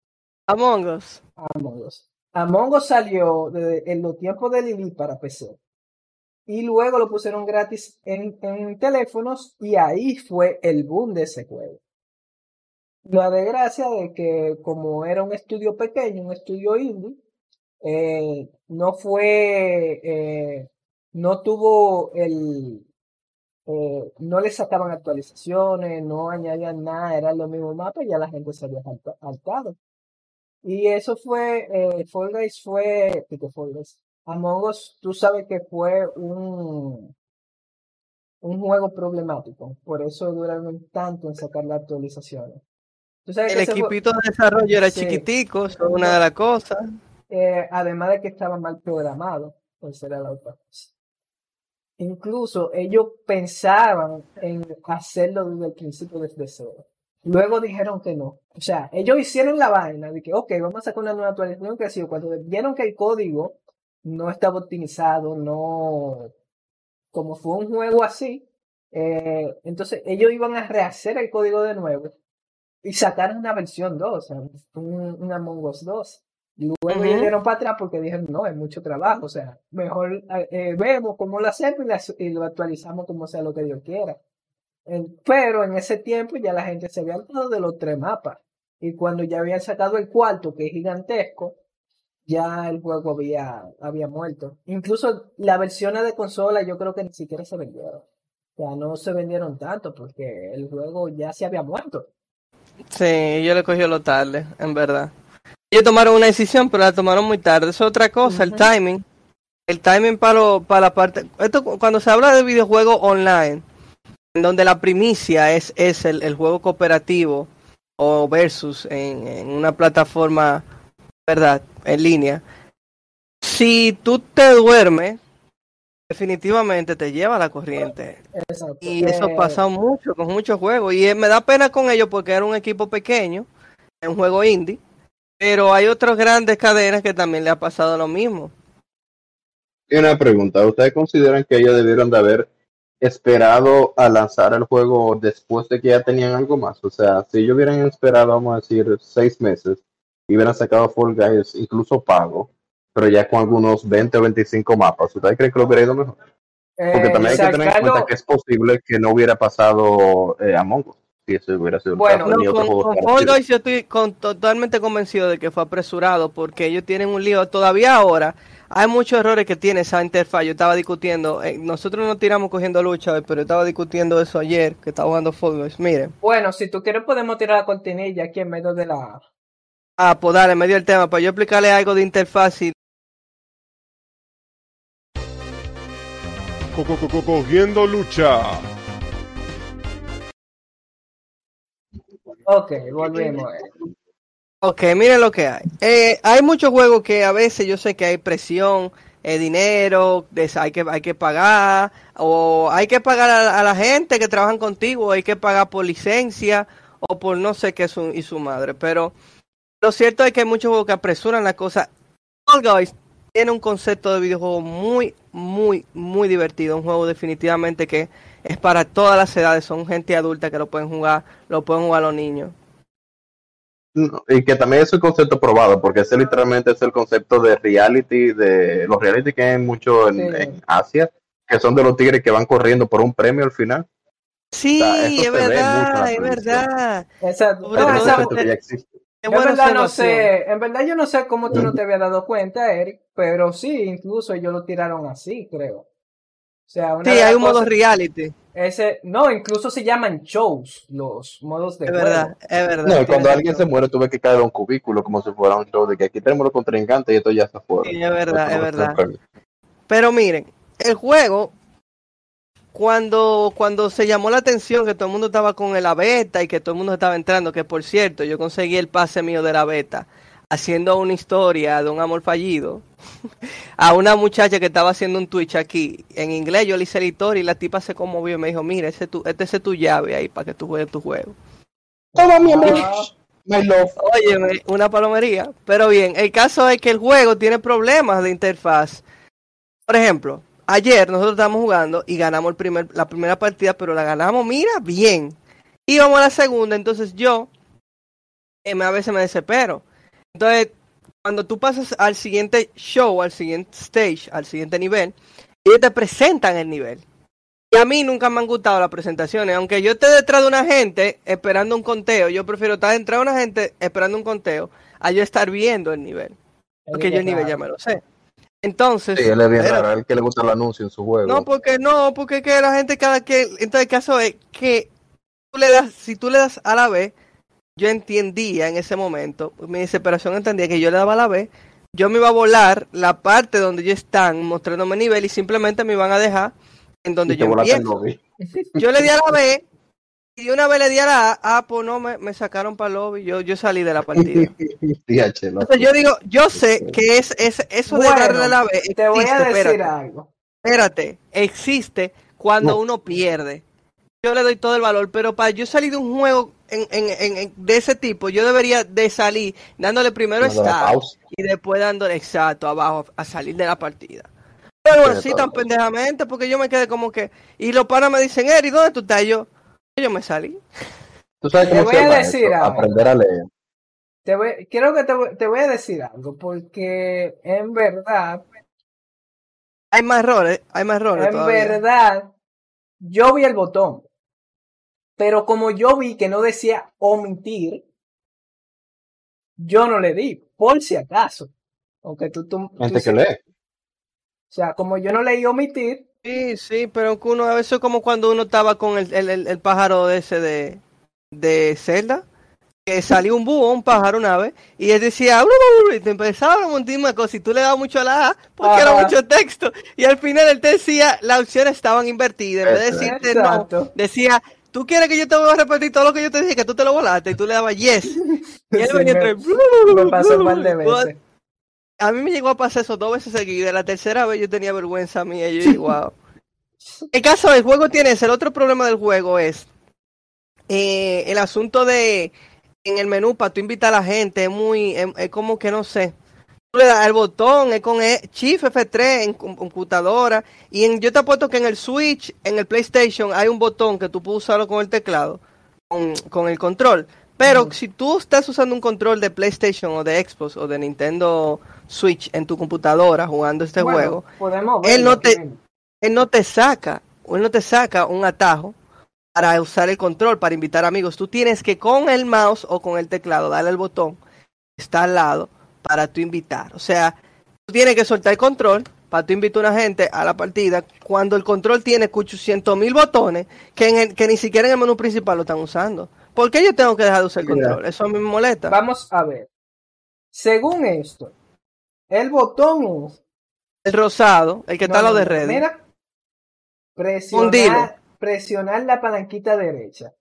Among Us. Among Us. Among Us salió de- en los tiempos de Lili para PC. Y luego lo pusieron gratis en, en teléfonos y ahí fue el boom de ese juego. La desgracia de que como era un estudio pequeño, un estudio indie, eh, no fue, no tuvo el, eh, no le sacaban actualizaciones, no añadían nada, eran los mismos mapas y ya la gente se había hartado. Y eso fue, eh, Fall Guys fue, ¿qué Fall Guys? Among Us, tú sabes que fue un, un juego problemático, por eso duraron tanto en sacar las actualizaciones. Tú sabes El que equipito de desarrollo era Sí. chiquitico, eso es una de las cosas. eh, además de que estaba mal programado, pues era la otra cosa. Incluso ellos pensaban en hacerlo desde el principio desde cero. Luego dijeron que no. O sea, ellos hicieron la vaina de que, ok, vamos a sacar una nueva actualización que sido cuando vieron que el código no estaba optimizado, no, como fue un juego así, eh, entonces ellos iban a rehacer el código de nuevo y sacaron una versión 2, o sea, un, un Among Us 2. Luego ellos dieron para atrás porque dijeron, no, es mucho trabajo, o sea, mejor eh, eh, vemos cómo lo hacemos y, la- y lo actualizamos como sea lo que Dios quiera. Pero en ese tiempo ya la gente se había hartado de los tres mapas. Y cuando ya habían sacado el cuarto, que es gigantesco, ya el juego había, había muerto. Incluso las versiones de consola yo creo que ni siquiera se vendieron. Sea, no se vendieron tanto porque el juego ya se había muerto. Sí, yo le cogí lo tarde, en verdad. Ellos tomaron una decisión, pero la tomaron muy tarde. Eso es otra cosa, el timing. El timing para, lo- para la parte... Esto cu- cuando se habla de videojuegos online, en donde la primicia es, es el, el juego cooperativo o versus en, en una plataforma, ¿verdad? En línea. Si tú te duermes, definitivamente te lleva la corriente. Exacto. Y eso Eh, pasa mucho con muchos juegos. Y eh, me da pena con ellos porque era un equipo pequeño, un juego indie. Pero hay otras grandes cadenas que también le ha pasado lo mismo. Y una pregunta, ¿ustedes consideran que ellos debieron de haber esperado a lanzar el juego después de que ya tenían algo más? O sea, si ellos hubieran esperado, vamos a decir, seis meses y hubieran sacado Fall Guys incluso pago, pero ya con algunos 20 o 25 mapas, ¿ustedes creen que lo hubiera ido mejor? Porque eh, también hay que tener en sacarlo- cuenta que es posible que no hubiera pasado eh, Among Us, si eso hubiera sido Bueno, No, con, con Fall parecido. Guys yo estoy con- totalmente convencido de que fue apresurado porque ellos tienen un lío. Todavía ahora hay muchos errores que tiene esa interfaz. Yo estaba discutiendo, eh, nosotros no tiramos cogiendo lucha hoy, pero yo estaba discutiendo eso ayer que estaba jugando Fall Guys. Miren, Bueno, si tú quieres podemos tirar la cortinilla aquí en medio de la... ah, pues dale, en medio del tema, para yo explicarle algo de interfaz y Co- co- co- Cogiendo lucha. Ok, volvemos. Ok, miren lo que hay. Eh, hay muchos juegos que a veces yo sé que hay presión, eh, dinero, des- hay que hay que pagar, o hay que pagar a, a la gente que trabajan contigo, hay que pagar por licencia o por no sé qué su, y su madre. Pero lo cierto es que hay muchos juegos que apresuran la cosa. Fall Guys tiene un concepto de videojuego muy, muy, muy divertido. Un juego definitivamente que es para todas las edades. Son gente adulta que lo pueden jugar, lo pueden jugar los niños. No, Y que también es un concepto probado, porque ese literalmente es el concepto de reality, de los reality que hay mucho en, Sí. en Asia, que son de los tigres que van corriendo por un premio al final. Sí, sea, es verdad, es verdad. Exacto. No, que ya existe. En verdad no sé, en verdad yo no sé cómo tú no te habías dado cuenta, Eric, pero sí, incluso ellos lo tiraron así, creo. O sea, una Sí, hay un modo reality. ese, no, incluso se llaman shows los modos de Es juego. verdad, es verdad. No, y cuando alguien se muere, tuve que caer a un cubículo como si fuera un show de que aquí tenemos los contrincantes y esto ya está fuera. Sí, es verdad, es verdad. Pero miren, el juego, cuando, cuando se llamó la atención que todo el mundo estaba con la beta y que todo el mundo estaba entrando, que por cierto, yo conseguí el pase mío de la beta, haciendo una historia de un amor fallido, a una muchacha que estaba haciendo un Twitch aquí, en inglés yo le hice la historia y la tipa se conmovió y me dijo, mira, ese tu, este es tu llave ahí para que tú juegues tu juego. Toma mi amor. My love. Óyeme, una palomería. Pero bien, el caso es que el juego tiene problemas de interfaz. Por ejemplo, ayer nosotros estábamos jugando y ganamos el primer, la primera partida, pero la ganamos, mira, bien. Y vamos a la segunda, entonces yo eh, a veces me desespero. Entonces, cuando tú pasas al siguiente show, al siguiente stage, al siguiente nivel, ellos te presentan el nivel. Y a mí nunca me han gustado las presentaciones. Aunque yo esté detrás de una gente esperando un conteo, yo prefiero estar detrás de una gente esperando un conteo a yo estar viendo el nivel. Porque yo el nivel ya me lo sé. Entonces, Sí, él es bien espérate. raro, a él que le gusta el anuncio en su juego. no, porque no, porque que la gente cada que entonces el caso es que tú le das, si tú le das a la B, yo entendía en ese momento, mi desesperación entendía que yo le daba la B, yo me iba a volar la parte donde ellos están mostrándome nivel y simplemente me iban a dejar en donde y yo empiezo. Yo le di a la B y de una vez le di a la A, ah, pues no, me, me sacaron para el lobby, yo, yo salí de la partida. Entonces yo digo, yo sé que es, es eso de Bueno, darle a la B, Te voy a decir espérate. algo. Espérate, existe cuando No. uno pierde. Yo le doy todo el valor, pero para yo salir de un juego en, en- en- en- de ese tipo, yo debería de salir dándole primero start y después dándole exacto abajo a salir de la partida. Pero así tan pendejamente, porque yo me quedé como que. Y los panas me dicen, Eri, ¿dónde tú estás? Y yo, yo me salí. Tú sabes Te cómo voy se a decir algo. Aprender a leer. Te voy, creo que te voy, te voy a decir algo, porque en verdad, Hay más errores, hay más errores. en todavía. verdad, yo vi el botón, pero como yo vi que no decía omitir, yo no le di, por si acaso. Aunque tú, tú, sí- que lee. O sea, como yo no leí omitir, Sí, sí, pero que uno, a veces es como cuando uno estaba con el, el, el- el pájaro de ese de, de Zelda, que salió un búho, un pájaro una vez, y él decía, "Uru, uru", y te empezaba a montar una cosa, y tú le dabas mucho a la A, porque era mucho texto, y al final él te decía, las opciones estaban invertidas, en vez de Exacto. decirte no, Exacto. decía, tú quieres que yo te voy a repetir todo lo que yo te dije, que tú te lo volaste, y tú le dabas yes, y él Sí, venía me- entre- me pasó un par de veces. A mí me llegó a pasar eso dos veces seguidas. La tercera vez yo tenía vergüenza mía. Yo dije, wow. El caso del juego tiene ese. El otro problema del juego es eh, el asunto de en el menú para tú invitar a la gente. Es muy, es, es como que no sé. Le das el botón, es con E- Shift F3 en com- computadora. Y en, yo te apuesto que en el Switch, en el PlayStation, hay un botón que tú puedes usarlo con el teclado, con, con el control. Pero si tú estás usando un control de PlayStation o de Xbox o de Nintendo Switch en tu computadora jugando este Bueno, juego, él no te- él no te saca, él no te saca un atajo para usar el control, para invitar amigos. Tú tienes que con el mouse o con el teclado darle el botón está al lado para tú invitar. O sea, tú tienes que soltar el control para tú invitar a una gente a la partida cuando el control tiene 800 mil botones que, en el- que ni siquiera en el menú principal lo están usando. ¿Por qué yo tengo que dejar de usar el control? Eso a mí me molesta. Vamos a ver. Según esto, el botón es El rosado, el que está No, lado de. Reddit. Mira. Presionar, presionar la palanquita derecha.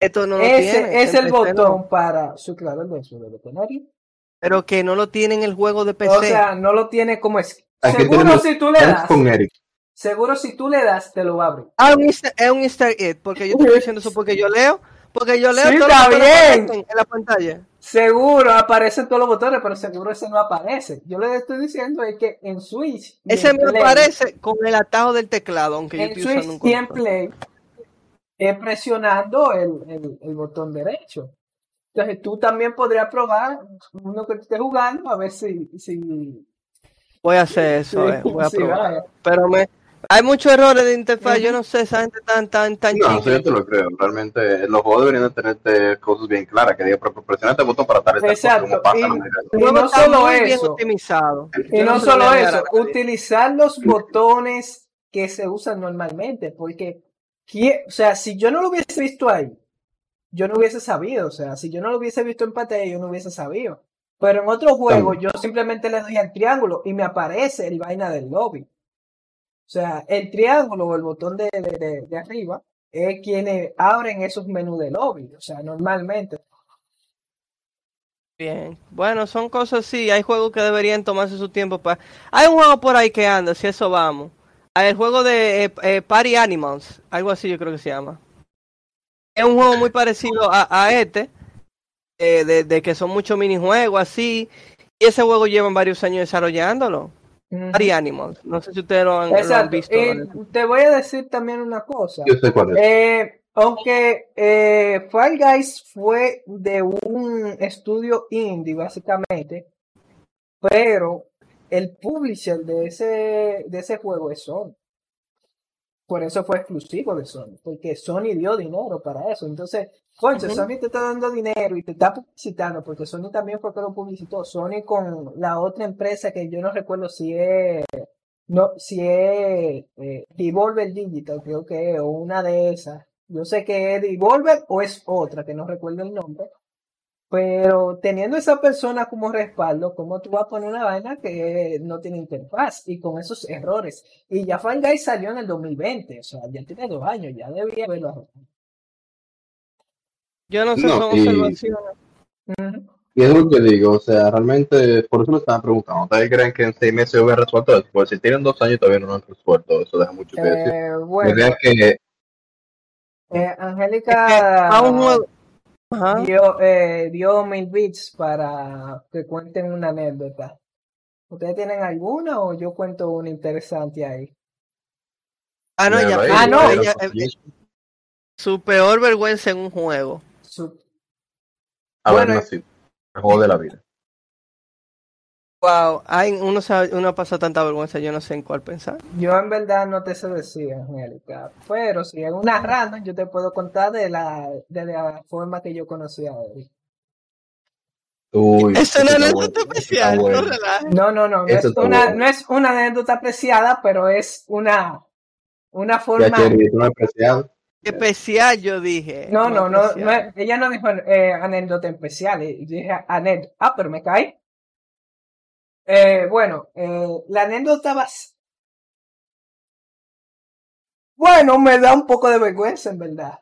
Esto no lo Ese tiene. es el no. botón para su claro de su. Pero que no lo tiene en el juego de PC. O sea, no lo tiene como es. Seguro si tú le das, con Eric. seguro si tú le das, te lo va a abrir. Ah, un easter- es un easter egg, porque yo estoy diciendo eso porque yo leo, porque yo leo Sí, todo está lo que bien. aparecen en la pantalla. Seguro aparecen todos los botones, pero seguro ese no aparece. Yo le estoy diciendo es que en Switch. Ese me Play- aparece con el atajo del teclado, aunque yo estoy usando Switch un y en control. Play es presionando el, el, el botón derecho. Entonces tú también podrías probar uno que esté jugando a ver si, si, Voy a hacer eso, Sí, eh, voy a sí, probar. vaya. Pero me, hay muchos errores de interfaz, yo no sé, esa gente tan, tan, tan No, chica. yo te lo creo. Realmente los juegos deberían de tenerte cosas bien claras. Que diga, pero presiona este botón para tal cosa, Exacto, pasa y- no solo bien eso. optimizado. Y no lo solo eso, utilizar los botones que se usan normalmente, porque, ¿quién- o sea, si yo no lo hubiese visto ahí, yo no hubiese sabido, o sea, si yo no lo hubiese visto en pantalla, yo no hubiese sabido. Pero en otro juego, yo simplemente le doy al triángulo y me aparece el vaina del lobby. O sea, el triángulo o el botón de, de, de- de arriba es quienes abren esos menús de lobby, o sea, normalmente. Bien. Bueno, son cosas así. Hay juegos que deberían tomarse su tiempo para. Hay un juego por ahí que anda, si eso vamos. Ah, El juego de eh, eh, Party Animals, algo así yo creo que se llama. Es un juego muy parecido a, a este, eh, de, de que son muchos minijuegos así. Y ese juego llevan varios años desarrollándolo. Party Animals. No sé si ustedes lo han, lo han Exacto. visto. Y te voy a decir también una cosa. Yo sé cuál es. Eh, aunque eh, Fall Guys fue de un estudio indie, básicamente, pero el publisher de ese, de ese juego es Sony. Por eso fue exclusivo de Sony, porque Sony dio dinero para eso. Entonces, concha, Ujú. Sony te está dando dinero y te está publicitando, porque Sony también fue que lo publicitó. Sony con la otra empresa que yo no recuerdo si es no, si es eh, Devolver Digital, creo que es, o una de esas. Yo sé que es Devolver o es otra, que no recuerdo el nombre. Pero teniendo esa persona como respaldo, ¿cómo tú vas a poner una vaina que no tiene interfaz y con esos errores? Y ya Fall Guys salió en el 2020, o sea, ya tiene dos años, ya debía haberlo arreglado. Yo no sé, No, son y- observaciones. Y es lo que digo, o sea, realmente, por eso lo estaban preguntando. ¿Ustedes creen que en seis meses hubiera resuelto eso? Pues si tienen dos años todavía no lo han resuelto, eso deja mucho que decir. Eh, bueno, que eh, Es que Angélica a un juego. Ajá. dio, eh, dio mil bits para que cuenten una anécdota. ¿Ustedes tienen alguna o yo cuento una interesante ahí? Ah, no, ya. Ah, no. ella- ahí, eh, su peor vergüenza en un juego. Su- haber bueno, nacido. El juego de la vida. Wow, hay, uno, sabe- uno pasa tanta vergüenza, yo no sé en cuál pensar. Yo en verdad no te sé decir, Angélica, pero si es una random, yo te puedo contar de la, de la forma que yo conocí a él. Uy, Es una anécdota no bueno. relajes. No, no, no, no es una, bueno. no es una anécdota apreciada, pero es una, una forma. Especial, yo dije. No, no, no, no ella no dijo eh, anécdota especial, eh, yo dije anécdota. Ah, pero me caí. Eh, bueno, eh, la anécdota va. Bueno, me da un poco de vergüenza, en verdad.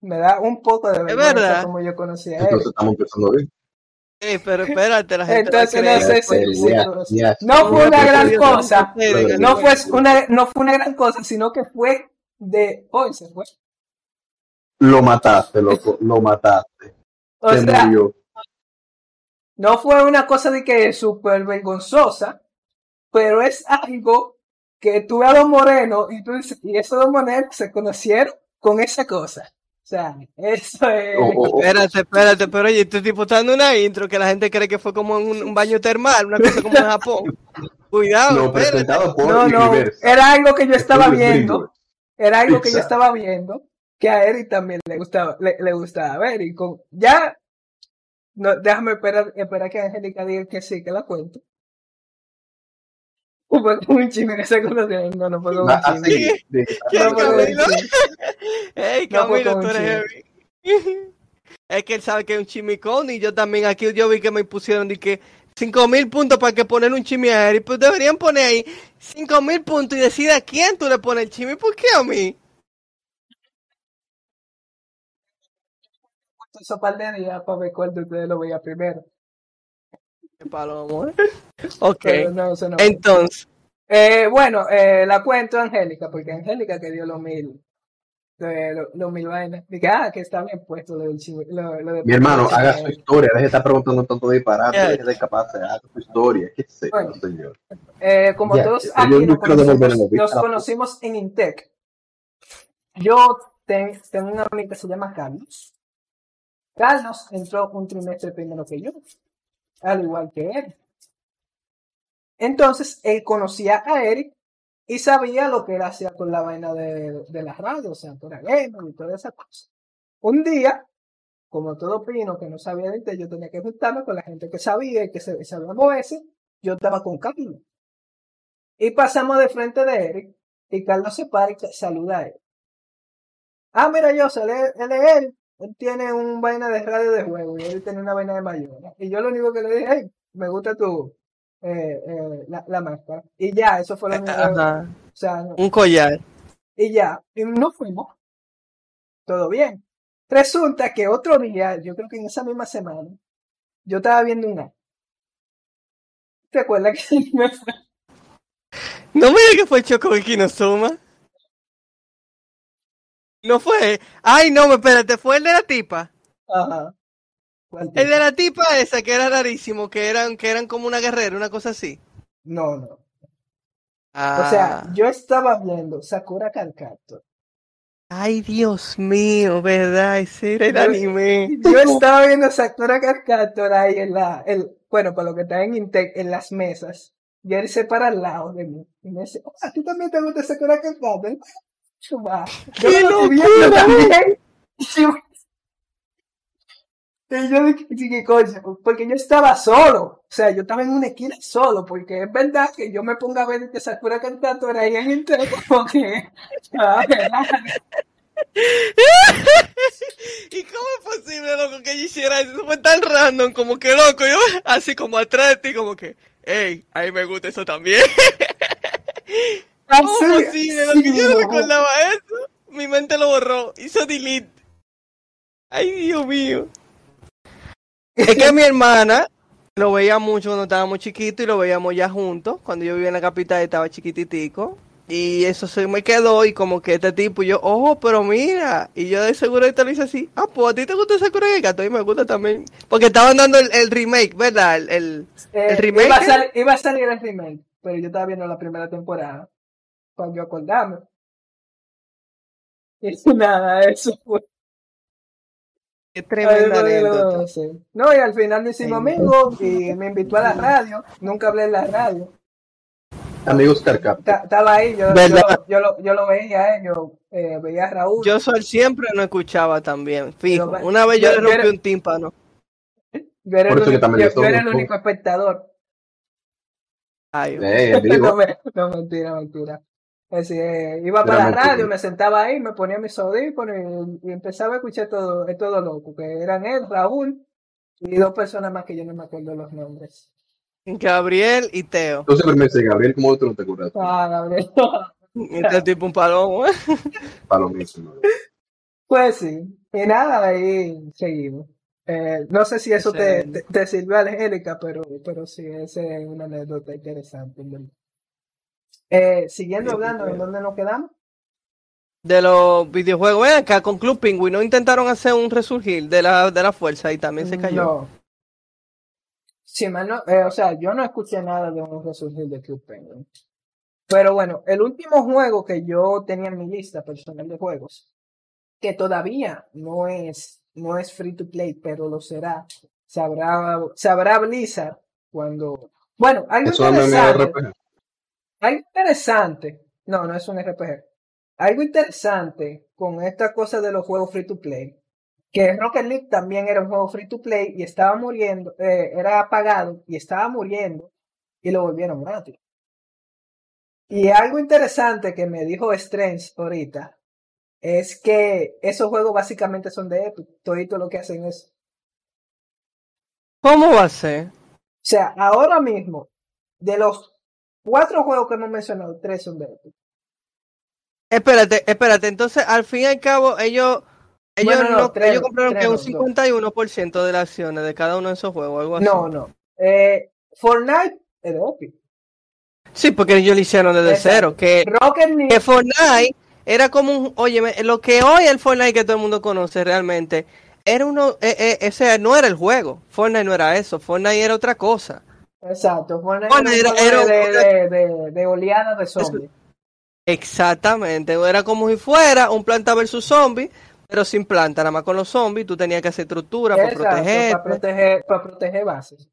Me da un poco de vergüenza verdad? como yo conocí a él. Entonces estamos empezando bien. Ey, pero espérate, la gente Entonces, no sé si- No fue Una gran cosa. No fue una, no fue una gran cosa, sino que fue de. Hoy se fue. Lo mataste, loco, lo mataste. O Se sea, murió. No fue una cosa de que súper vergonzosa, pero es algo que tú a dos morenos y tú dices, y esos dos morenos se conocieron con esa cosa. O sea, eso es. O- o- o- Espérate, espérate, pero oye, este tipo está dando una intro que la gente cree que fue como un, un baño termal, una cosa como en Japón. Cuidado, espérate. presentado por No, no, era algo que yo estaba viendo. Era algo que yo estaba viendo que a Eric también le gustaba, le, le gustaba ver. Y con, ya, no, déjame esperar, esperar que Angélica diga que sí, que la cuento. Con un chino que se. No, no Va un chino. así, de- ¿Quién, No un Camilo? chino. Ey, No Camilo, con tú un eres heavy. Es que él sabe que es un chimicón y yo también aquí yo vi que me pusieron de que 5 mil puntos para que poner un chimi a Eric. Pues deberían poner ahí 5 mil puntos y decir a quién tú le pones el chimi. ¿Por qué a mí? Esos par de días para ver cuál de ustedes lo veía primero. Qué palomo, ¿eh? Ok. No, no. Entonces, Eh, bueno, eh, la cuento a Angélica, porque Angélica que dio los mil, eh, lo- los mil vainas. Dije, ah, que está bien puesto lo del chivo- lo, lo de- Mi hermano, haga de- su historia, deje de estar preguntando tanto disparate, Ya. deje de escaparse, haga su historia, qué sé Bueno. señor. Eh, como Ya, todos yo- aquí nos no conocimos, nos conocimos en Intec. Yo ten- tengo un amigo que se llama Carlos. Carlos entró un trimestre primero que yo, al igual que él. Entonces, él conocía a Eric y sabía lo que él hacía con la vaina de, de la radio, o sea, por gamer y toda esa cosa. Un día, como todo pino que no sabía de yo tenía que juntarme con la gente que sabía y que se, sabía moverse. Yo estaba con Carlos. Y pasamos de frente de Eric y Carlos se para y saluda a él. Ah, mira, yo, él es él. Él. Tiene un vaina de radio de juego y él tiene una vaina de mayona. Y yo lo único que le dije, hey, me gusta tu, eh, eh, la, la máscara. Y ya, eso fue lo único. ajá, O sea, no- un collar. y ya, y nos fuimos. Todo bien. Resulta que otro día, yo creo que en esa misma semana, yo estaba viendo una. ¿Te acuerdas que me fue? No me digas que fue Choco Kinosuma. No fue. Ay, no, espérate, fue el de la tipa. Ajá. ¿Cuál El de la tipa esa que era rarísimo, que eran, que eran como una guerrera, una cosa así. No, no. Ah. O sea, yo estaba viendo Sakura Carcato. Ay, Dios mío, ¿verdad? Ese era el Yo- anime. Yo estaba viendo Sakura Carcator ahí en la, el, bueno, para lo que está en en las mesas. Y él se para al lado de mí. Y me dice, "Oh, ¿a ti también te gusta Sakura Carcator? ¡Qué lo estoy viendo locura! también. Y yo, dije. Porque yo estaba solo. O sea, yo estaba en una esquina solo. Porque es verdad que yo me ponga a ver que Sakura Carcator ahí en Intec, como que, ah. ¿Y cómo es posible, loco, que yo hiciera eso? Eso fue tan random, como que loco, yo así como atrás de ti, como que, hey, a mí me gusta eso también. ¿Cómo posible, loco? sí, Yo no recordaba eso. Mi mente lo borró, hizo delete. Ay, Dios mío. Es que mi hermana lo veía mucho cuando estábamos chiquitos y lo veíamos ya juntos. Cuando yo vivía en la capital estaba chiquititico. Y eso se me quedó y como que este tipo, y yo, oh, pero mira. Y yo de seguro ahorita lo hice así. Ah, pues a ti te gusta Sakura el gato y me gusta también. Porque estaban dando el, el remake, ¿verdad? El, el- Eh, ¿El remake? Iba a, sal- iba a salir el remake, pero yo estaba viendo la primera temporada. Cuando yo acordarme. Y nada, eso fue. Qué tremenda Ay, no, anécdota. no, sí. No, y al final nos hicimos Sí. amigos y me invitó a la radio. Nunca hablé en la radio. Amigos Carcap. Ta- Estaba ahí, yo, yo, yo, lo, yo lo veía, eh, yo eh, veía a Raúl. Yo soy siempre no escuchaba también, fijo. Pero, Una vez yo, yo- le yo rompí era- un tímpano. yo era, Por el único, también yo, era el único espectador. Ay, Eh, No, vivo. me- no, mentira, mentira. Es decir, eh, iba Era para la radio, me sentaba ahí, me ponía mis audífonos y, y empezaba a escuchar todo, es todo loco, que eran él, Raúl y dos personas más que yo no me acuerdo los nombres. Gabriel y Teo. Entonces me dice, Gabriel, ¿cómo tú no te acuerdas? Ah, Gabriel. Este tipo un palomo, ¿eh? Para lo mismo. Pues sí, y nada, ahí seguimos. Eh, no sé si eso te, te, te sirvió, Angélica, pero, pero sí, esa es una anécdota interesante. Eh, siguiendo hablando, ¿en dónde nos quedamos? De los videojuegos. Ven acá, con Club Penguin, ¿no intentaron hacer un resurgir de la, de la fuerza y también se cayó? No. Sí, no- eh, o sea, yo no escuché nada de un resurgir de Club Penguin. Pero bueno, el último juego que yo tenía en mi lista personal de juegos, que todavía no es, no es free to play, pero lo será, sabrá, sabrá Blizzard cuando. Bueno, algo Eso es interesante. Algo interesante. No, no es un RPG. Algo interesante con esta cosa de los juegos free to play. Que Rocket League también era un juego free to play y estaba muriendo, eh, era apagado y estaba muriendo y lo volvieron gratis. Y algo interesante que me dijo Strange ahorita es que esos juegos básicamente son de Epic. Todito lo que hacen es. ¿Cómo va a ser? O sea, ahora mismo, de los cuatro juegos que hemos mencionado, tres son de Epic. Espérate, espérate. Entonces, al fin y al cabo, ellos Ellos, Bueno, no, no- tres- ellos compraron tres que un no, dos. 51% de las acciones de cada uno de esos juegos, algo así. No, no. Eh, Fortnite es de Epic. Sí, porque ellos lo hicieron desde Exacto. cero. Que, que Fortnite era como un. Oye, lo que hoy el Fortnite que todo el mundo conoce realmente era uno. Eh, eh, ese no era el juego. Fortnite no era eso. Fortnite era otra cosa. Exacto, Fortnite Bueno, era de, de, de, de oleada de zombies. Exactamente. Era como si fuera un planta versus zombie, pero sin planta, nada más con los zombies. Tú tenías que hacer estructura para proteger. para proteger, para proteger bases.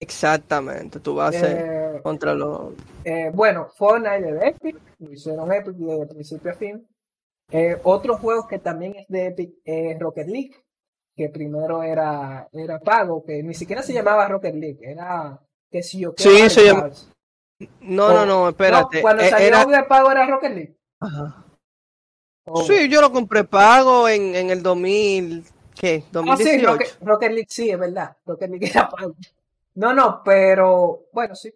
Exactamente. Tú vas a hacer Eh, contra los. eh, bueno, Fortnite de Epic, lo hicieron Epic desde principio a fin. Eh, otro juego que también es de Epic es Rocket League, que primero era, era pago, que ni siquiera se llamaba Rocket League, era que si yo Sí, se No, no, no, espérate. No, cuando Eh, salió era- de pago era Rocket League. Ajá. Oh. Sí, yo lo compré pago en, en el 2000, ¿qué? Ah, sí, 2018. Rocket, Rocket League sí, es verdad. Rocket League era pago. No, no, pero bueno, sí.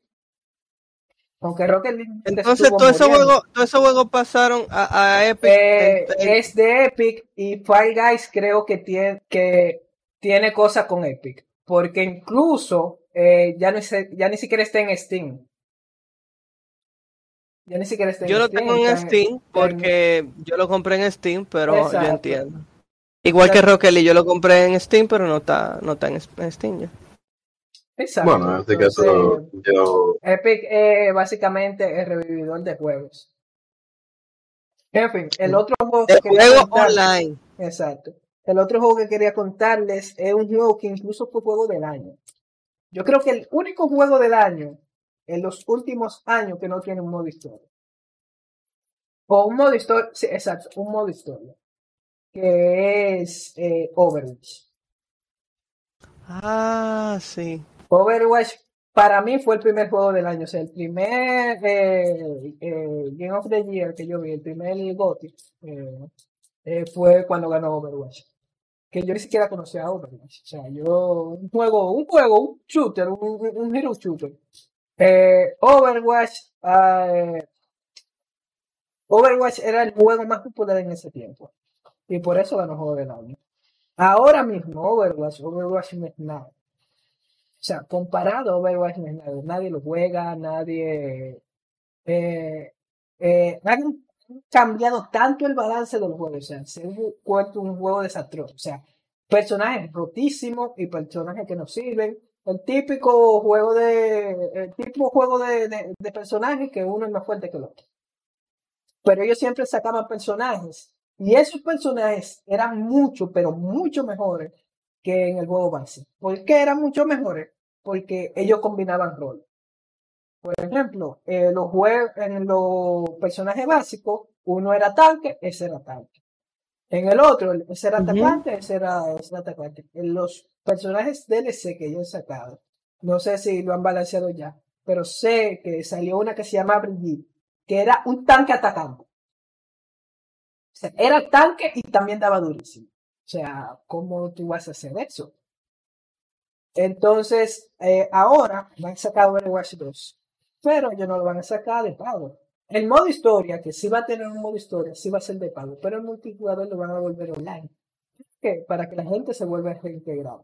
Aunque Rocket League Entonces, todos esos juegos, todos esos juegos pasaron a, a Epic. Eh, en- es de Epic y Fall Guys creo que tiene, que tiene cosas con Epic. Porque incluso eh, ya, no se- ya ni siquiera está en Steam. Ya ni siquiera está en yo lo Steam. tengo en Steam porque yo lo compré en Steam, pero Exacto. yo entiendo. Igual que Rocket League, yo lo compré en Steam, pero no está, no está en, en Steam ya. Exacto. Bueno, en este caso yo Epic es básicamente el revividor de juegos. En fin, el otro juego que El quería juego online. Exacto. El otro juego que quería contarles es un juego que incluso fue juego del año. Yo creo que el único juego del año en los últimos años que no tiene un modo historia. O un modo historia, sí, exacto, un modo historia. Que es eh, Overwatch. Ah, sí. Overwatch para mí fue el primer juego del año, o sea, el primer eh, eh, Game of the Year que yo vi, el primer GOTY, eh, fue cuando ganó Overwatch. Que yo ni siquiera conocía a Overwatch. O sea, yo, un juego, un juego, un shooter, un, un- hero shooter. Overwatch, eh, Overwatch era el juego más popular en ese tiempo. Y por eso ganó Juego del Año. Ahora mismo, Overwatch, Overwatch. O sea, comparado a Overwatch nada. Nadie lo juega, nadie... Eh, eh, han cambiado tanto el balance de los juegos. O sea, se ha un juego desastroso. O sea, personajes rotísimos y personajes que no sirven. El típico juego de... El típico juego de, de, de personajes que uno es más fuerte que el otro. Pero ellos siempre sacaban personajes. Y esos personajes eran mucho, pero mucho mejores que en el juego base. ¿Por qué eran mucho mejores? Porque ellos combinaban rol. Por ejemplo, eh, los en los personajes básicos, uno era tanque, ese era tanque. En el otro, ese era atacante, ese era, ese era atacante. En los personajes DLC que ellos sacado, no sé si lo han balanceado ya, pero sé que salió una que se llama Brigitte, que era un tanque atacante. O sea, era tanque y también daba durísimo. O sea, ¿cómo tú vas a hacer eso? Entonces, eh, ahora van a sacar Overwatch 2, pero ellos no lo van a sacar de pago. El modo historia, que sí va a tener un modo historia, sí va a ser de pago, pero el multijugador lo van a volver online. ¿Qué? Para que la gente se vuelva reintegrada.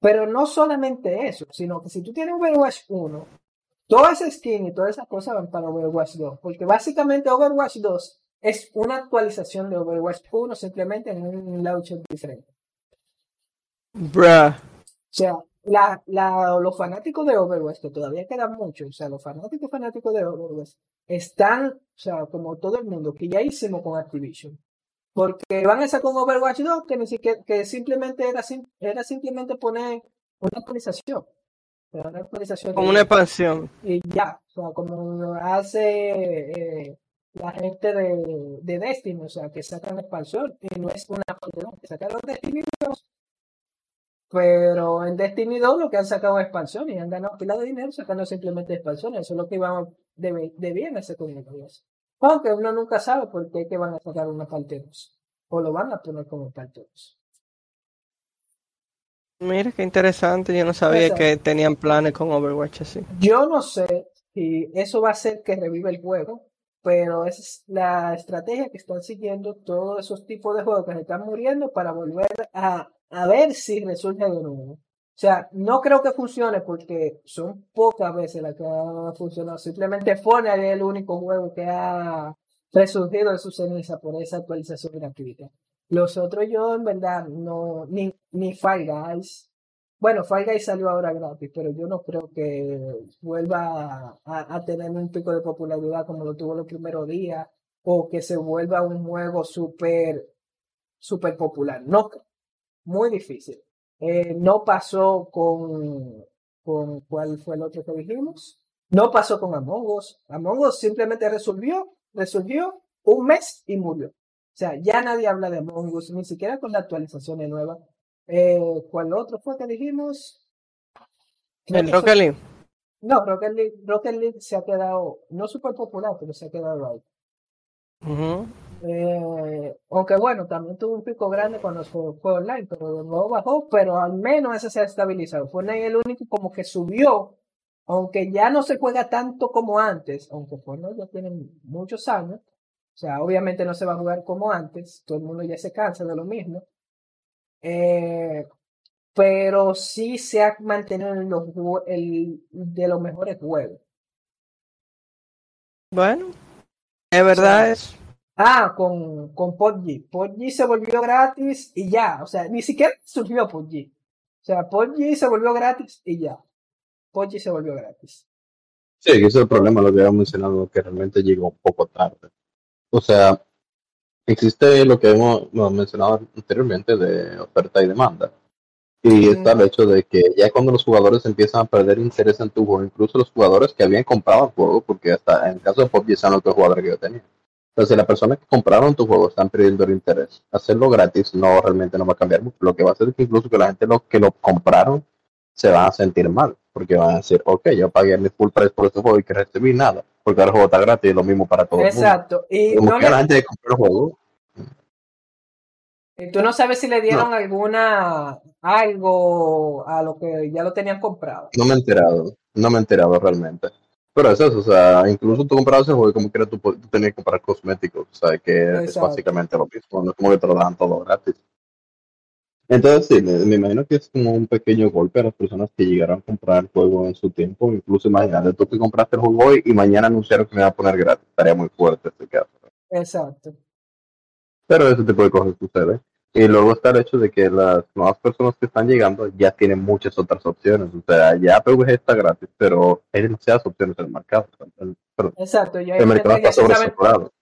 Pero no solamente eso, sino que si tú tienes Overwatch 1, toda esa skin y todas esas cosas van para Overwatch 2, porque básicamente Overwatch 2 es una actualización de Overwatch 1 simplemente en un launcher diferente. Bruh. O sea, la, la, los fanáticos de Overwatch, que todavía quedan muchos, o sea, los fanáticos fanáticos de Overwatch, están, o sea, como todo el mundo, que ya hicimos con Activision. Porque van a sacar un Overwatch 2 que, ni siquiera, que simplemente era, era simplemente poner una actualización. Una actualización Como una expansión. y ya, o sea, como lo hace eh, la gente de, de Destiny, o sea, que sacan expansión y no es una expansión, que sacaron Destiny 2, pero en Destiny 2 lo que han sacado es expansión y han ganado pila de dinero sacando simplemente expansiones, eso es lo que iban debe, debían hacer con ellos. Aunque uno nunca sabe por qué que van a sacar una parte 2, o lo van a poner como parte 2. Mira qué interesante. Yo no sabía Exacto. que tenían planes con Overwatch así. Yo no sé si eso va a hacer que reviva el juego, pero esa es la estrategia que están siguiendo todos esos tipos de juegos que se están muriendo para volver a, a ver si resurge de nuevo. O sea, no creo que funcione porque son pocas veces las que ha funcionado. Simplemente Fortnite es el único juego que ha resurgido de su ceniza por esa actualización gratuita. Los otros yo en verdad no, ni, ni Fall Guys. Bueno, Fall Guys salió ahora gratis, pero yo no creo que vuelva a, a tener un pico de popularidad como lo tuvo los primeros días o que se vuelva un juego súper, súper popular. No, creo. Muy difícil. Eh, no pasó con, con, ¿cuál fue el otro que dijimos? No pasó con Among Us. Among Us simplemente resolvió, resolvió un mes y murió. O sea, ya nadie habla de Among Us, ni siquiera con la actualización nueva. Eh, ¿Cuál otro fue que dijimos? El Rocket League. No, Rocket League, Rocket League se ha quedado, no súper popular, pero se ha quedado ahí. Eh, aunque bueno, también tuvo un pico grande cuando fue, fue online, pero de nuevo bajó, pero al menos ese se ha estabilizado. Fortnite es el único como que subió, aunque ya no se juega tanto como antes, aunque Fortnite ya tiene muchos años. O sea, obviamente no se va a jugar como antes, todo el mundo ya se cansa de lo mismo. Eh, pero sí se ha mantenido en los, el, de los mejores juegos. Bueno, es verdad es. Ah, con, con PUBG. PUBG se volvió gratis y ya. O sea, ni siquiera surgió PUBG. O sea, PUBG se volvió gratis y ya. PUBG se volvió gratis. Sí, ese es el problema, lo que habíamos mencionado, que realmente llegó un poco tarde. O sea, existe lo que hemos hemos mencionado anteriormente de oferta y demanda. Y está el hecho de que ya cuando los jugadores empiezan a perder interés en tu juego, incluso los jugadores que habían comprado el juego, porque hasta en el caso de PUBG son los jugadores que yo tenía. Entonces, las personas que compraron tu juego están perdiendo el interés. Hacerlo gratis no realmente no va a cambiar mucho. Lo que va a hacer es que incluso que la gente lo, que lo compraron se van a sentir mal, porque van a decir, ok, yo pagué mi full price por este juego y que recibí nada, porque ahora el juego está gratis y es lo mismo para todo el mundo. Exacto. Y, Como no que le- la gente que compró el juego, y tú no sabes si le dieron alguna algo a lo que ya lo tenían comprado. no me he enterado, no me he enterado realmente. Pero es eso, o sea, incluso tú comprabas ese juego y como quieras tú, tú tenías que comprar cosméticos, o sea, que es básicamente lo mismo, no es como que te lo dan todo gratis. Entonces, sí, me, me imagino que es como un pequeño golpe a las personas que llegaron a comprar el juego en su tiempo. Incluso imagínate tú que compraste el juego hoy y mañana anunciaron que me iba a poner gratis. Estaría muy fuerte este caso. Exacto. Pero ese tipo de cosas sucede. Y luego está el hecho de que las nuevas personas que están llegando ya tienen muchas otras opciones. O sea, ya PvG está gratis, pero hay demasiadas opciones en el mercado. El, perdón, Exacto. Y hay el mercado ya está sobresaturado.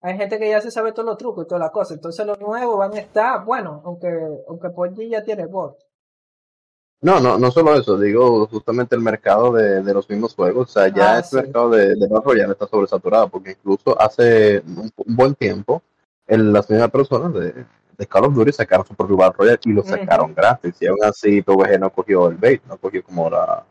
hay gente que ya se sabe todos los trucos y todas las cosas. Entonces los nuevos van a estar, bueno, aunque, aunque PUBG ya tiene bot. No, no, no solo eso, digo justamente el mercado de, de los mismos juegos, o sea, ya Ah, sí. mercado de, de Battle Royale está sobresaturado, porque incluso hace un, un buen tiempo el- las mismas personas de, de Call of Duty sacaron su propio Battle Royale y lo sacaron gratis, y aún así PvG no cogió el bait, no cogió como la,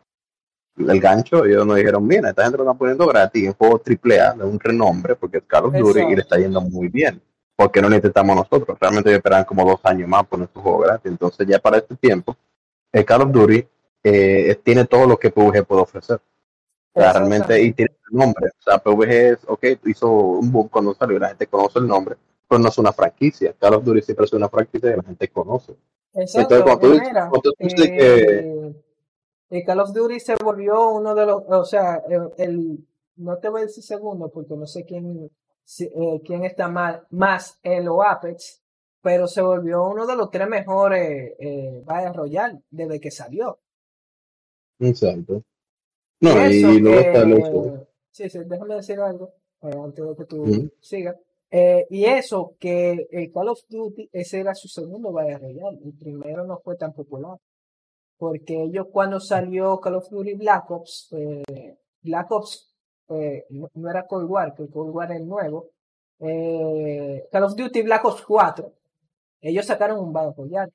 el gancho, y ellos nos dijeron, mira, esta gente lo están poniendo gratis en juego AAA de un renombre, porque es Call of Duty y le está yendo muy bien. porque no lo intentamos nosotros? Realmente ellos esperaban como dos años más por nuestro juego gratis, entonces ya para este tiempo el Call of Duty eh, tiene todo lo que PvG puede ofrecer. O sea, realmente, y tiene el nombre. O sea, PvG es, ok, hizo un boom cuando salió la gente conoce el nombre, pero no es una franquicia. Call of Duty siempre es una franquicia que la gente conoce. Exacto, Entonces, cuando tú dices- que- eh, el Call of Duty se volvió uno de los, o sea, el, el- no te voy a decir segundo porque no sé quién, si- eh, quién está más, más el o Apex, pero se volvió uno de los tres mejores eh, Battle Royale desde que salió. Exacto. No, Y luego está el hecho. Sí, sí, déjame decir algo eh, antes de que tú Ujú. sigas. Eh, y eso, que el Call of Duty, ese era su segundo Battle Royale. El primero no fue tan popular. Porque ellos cuando salió Call of Duty Black Ops, eh, Black Ops eh, no, era Cold War, que Cold War es nuevo. Call of Duty Black Ops 4, ellos sacaron un Battle Royale.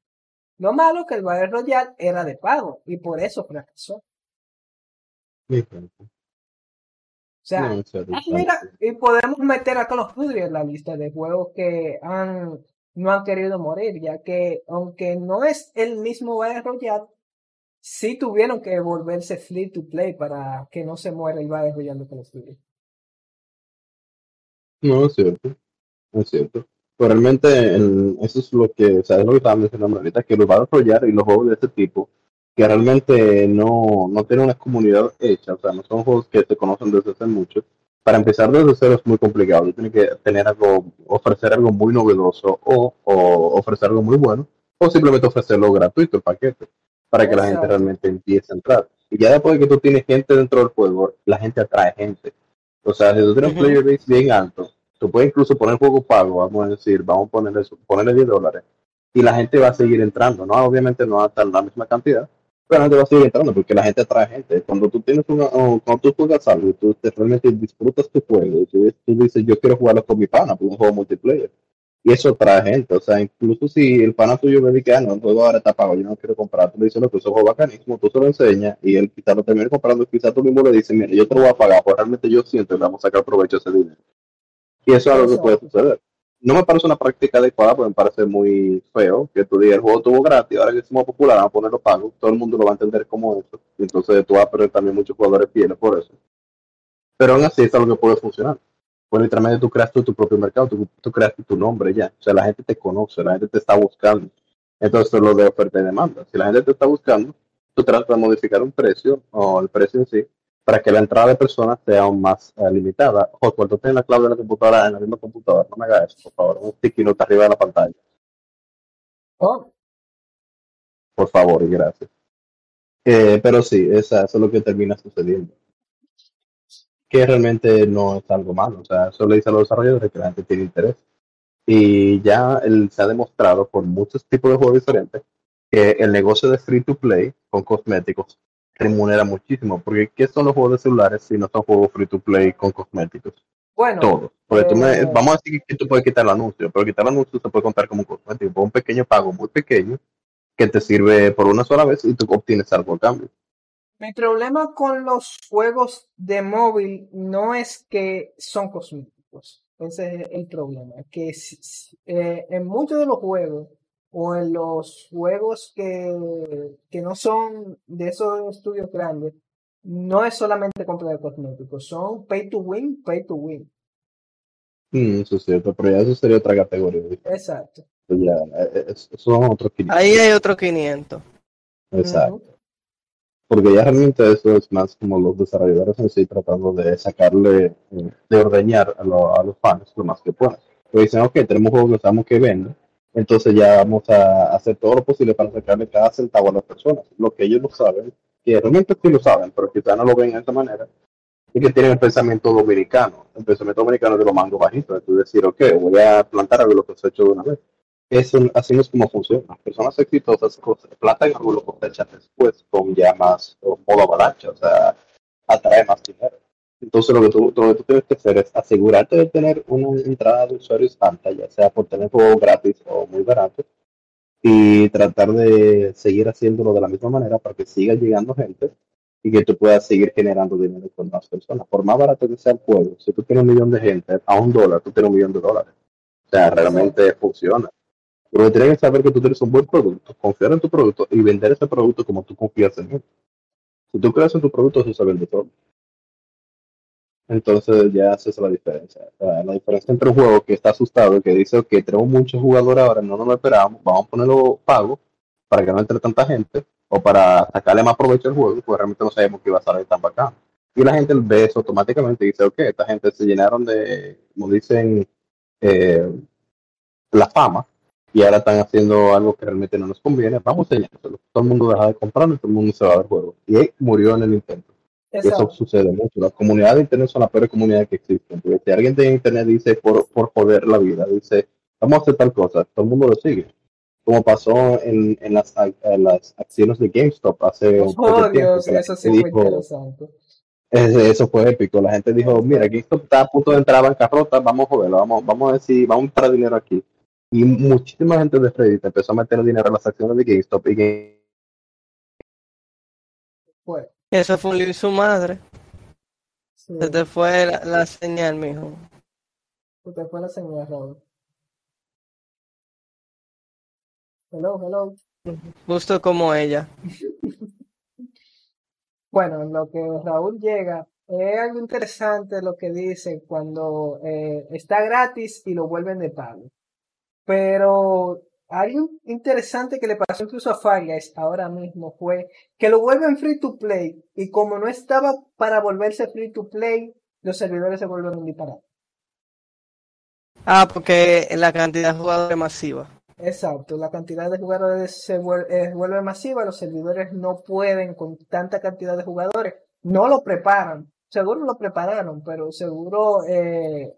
Lo malo que el Battle Royale era de pago y por eso fracasó. Exacto. Sea, No, Ah, mira, y podemos meter a Call of Duty en la lista de juegos que han, no han querido morir, ya que aunque no es el mismo Battle Royale, sí tuvieron que volverse free to play para que no se muera el Battle Royale de Call of Duty. No, es cierto, es cierto. Pero realmente el- eso es lo que, o sea, es lo que estaba mencionando ahorita, que los Battle Royale y los juegos de este tipo, que realmente no, no tienen una comunidad hecha, o sea, no son juegos que se conocen desde hace mucho. Para empezar desde cero es muy complicado, tú tienes que tener algo, ofrecer algo muy novedoso o, o ofrecer algo muy bueno, o simplemente ofrecerlo gratuito, el paquete, para que la gente realmente empiece a entrar. Y ya después de que tú tienes gente dentro del juego, la gente atrae gente. O sea, si tú tienes un player base bien alto, tú puedes incluso poner juego pago, vamos a decir, vamos a ponerle, eso- ponerle 10 dólares, y la gente va a seguir entrando, ¿no? Obviamente no va a estar la misma cantidad, la gente va a seguir entrando porque la gente atrae gente. Cuando tú tienes una, o cuando tú juegas algo tú te- realmente disfrutas tu juego, y tú, tú dices, yo quiero jugarlo con mi pana, por un juego multiplayer. Y eso atrae gente, o sea, incluso si el pana tuyo me dice, ah, no, el juego ahora está pago, yo no quiero comprar, tú le dices, no, pues eso es un juego bacanísimo, tú se lo enseñas y él quizás lo termine comprando, quizás tú mismo le dices, mira, yo te lo voy a pagar, pues realmente yo siento que vamos a sacar provecho de ese dinero. Y eso es algo que puede suceder. No me parece una práctica adecuada, porque me parece muy feo que tú digas el juego estuvo gratis, ahora que más popular, vamos a ponerlo pago, todo el mundo lo va a entender como eso, y entonces tú vas a perder también muchos jugadores fieles por eso. Pero aún así es algo que puede funcionar. Pues literalmente tú creas tu propio mercado, tú, tú creas tu nombre ya. O sea, la gente te conoce, la gente te está buscando. Entonces lo de oferta y demanda. Si la gente te está buscando, tú tratas de modificar un precio o el precio en sí para que la entrada de personas sea aún más eh, limitada. Ojo, cuando tienes la clave de la computadora en la misma computadora, no me hagas eso, por favor. Un sticky note arriba de la pantalla, Oh, por favor, y gracias. Eh, pero sí, esa, eso es lo que termina sucediendo. Que realmente no es algo malo. O sea, eso le dice a los desarrolladores que la gente tiene interés. Y ya el- se ha demostrado por muchos tipos de juegos diferentes que el negocio de free to play con cosméticos remunera muchísimo. Porque ¿qué son los juegos de celulares si no son juegos free to play con cosméticos? bueno, Todos. Porque tú me- eh, vamos a decir que tú puedes quitar el anuncio, pero quitar el anuncio se puede contar como un cosmético. Un pequeño pago muy pequeño que te sirve por una sola vez y tú obtienes algo a cambio. mi problema con los juegos de móvil no es que son cosméticos. Ese es el problema. Que eh, en muchos de los juegos o en los juegos que, que no son de esos estudios grandes, no es solamente compra de cosméticos, son pay to win, pay to win. Mm, eso es cierto, pero ya eso sería otra categoría. Exacto. Eso ya, eso son otros 500. Ahí hay otro 500. Exacto. Porque ya realmente eso es más como los desarrolladores en sí tratando de sacarle, eh, de ordeñar a, lo- a los fans lo más que puedan. Pues dicen, ok, tenemos juegos que sabemos que venden, entonces ya vamos a hacer todo lo posible para sacarle cada centavo a las personas. Lo que ellos no saben, que realmente sí lo saben, pero quizás no lo ven de esta manera, y que tienen el pensamiento dominicano. El pensamiento dominicano de los mangos bajitos, es decir, ok, voy a plantar algo que se ha hecho de una vez. Eso, así no es como funciona. Las personas exitosas plantan algo lo cosechan después con ya más o modo avalancha, o sea, atrae más dinero. Entonces lo que, tú, lo que tú tienes que hacer es asegurarte de tener una entrada de usuarios alta, ya sea por tener juego gratis o muy barato, y tratar de seguir haciéndolo de la misma manera para que siga llegando gente y que tú puedas seguir generando dinero con más personas. Por más barato que sea el juego, si tú tienes un millón de gente, a un dólar, tú tienes un millón de dólares. O sea, realmente funciona. Pero tienes que saber que tú tienes un buen producto, confiar en tu producto y vender ese producto como tú confías en él. Si tú crees en tu producto, eso se vende todo. Entonces ya esa es la diferencia. La diferencia entre un juego que está asustado y que dice que tenemos muchos jugadores ahora, no nos lo esperábamos, vamos a ponerlo pago para que no entre tanta gente o para sacarle más provecho al juego, pues realmente no sabemos que iba a salir tan bacán. Y la gente ve eso automáticamente y dice, ok, esta gente se llenaron de, como dicen, eh, la fama y ahora están haciendo algo que realmente no nos conviene, vamos a enseñárselo. Todo el mundo deja de comprarlo y todo el mundo se va del juego. Y murió en el intento. Eso sucede mucho. Las comunidades de Internet son las peores comunidades que existen. Porque si alguien de Internet dice por, por joder la vida, dice, vamos a hacer tal cosa, todo el mundo lo sigue. Como pasó en, en, las, ac- en las acciones de GameStop hace un poco Oh, tiempo. Eso sí fue interesante. eso fue épico. La gente dijo, mira, GameStop está a punto de entrar a bancarrota, vamos a joderlo, vamos, vamos a decir, vamos a entrar dinero aquí. Y muchísima gente de Reddit empezó a meter dinero en las acciones de GameStop y Game- Fue. Eso fue un su madre. Sí. Se te fue la, la señal, mijo. Se te fue la señal, Raúl. Hello, hello. Justo como ella. Bueno, en lo que Raúl llega, es algo interesante lo que dicen cuando eh, está gratis y lo vuelven de pago. Pero algo interesante que le pasó incluso a Fall Guys ahora mismo fue que lo vuelven free to play y como no estaba para volverse free to play, los servidores se vuelven disparados. Ah, porque la cantidad de jugadores masiva. Exacto, la cantidad de jugadores se vuel- eh, vuelve masiva, los servidores no pueden con tanta cantidad de jugadores, no lo preparan, seguro lo prepararon, pero seguro eh,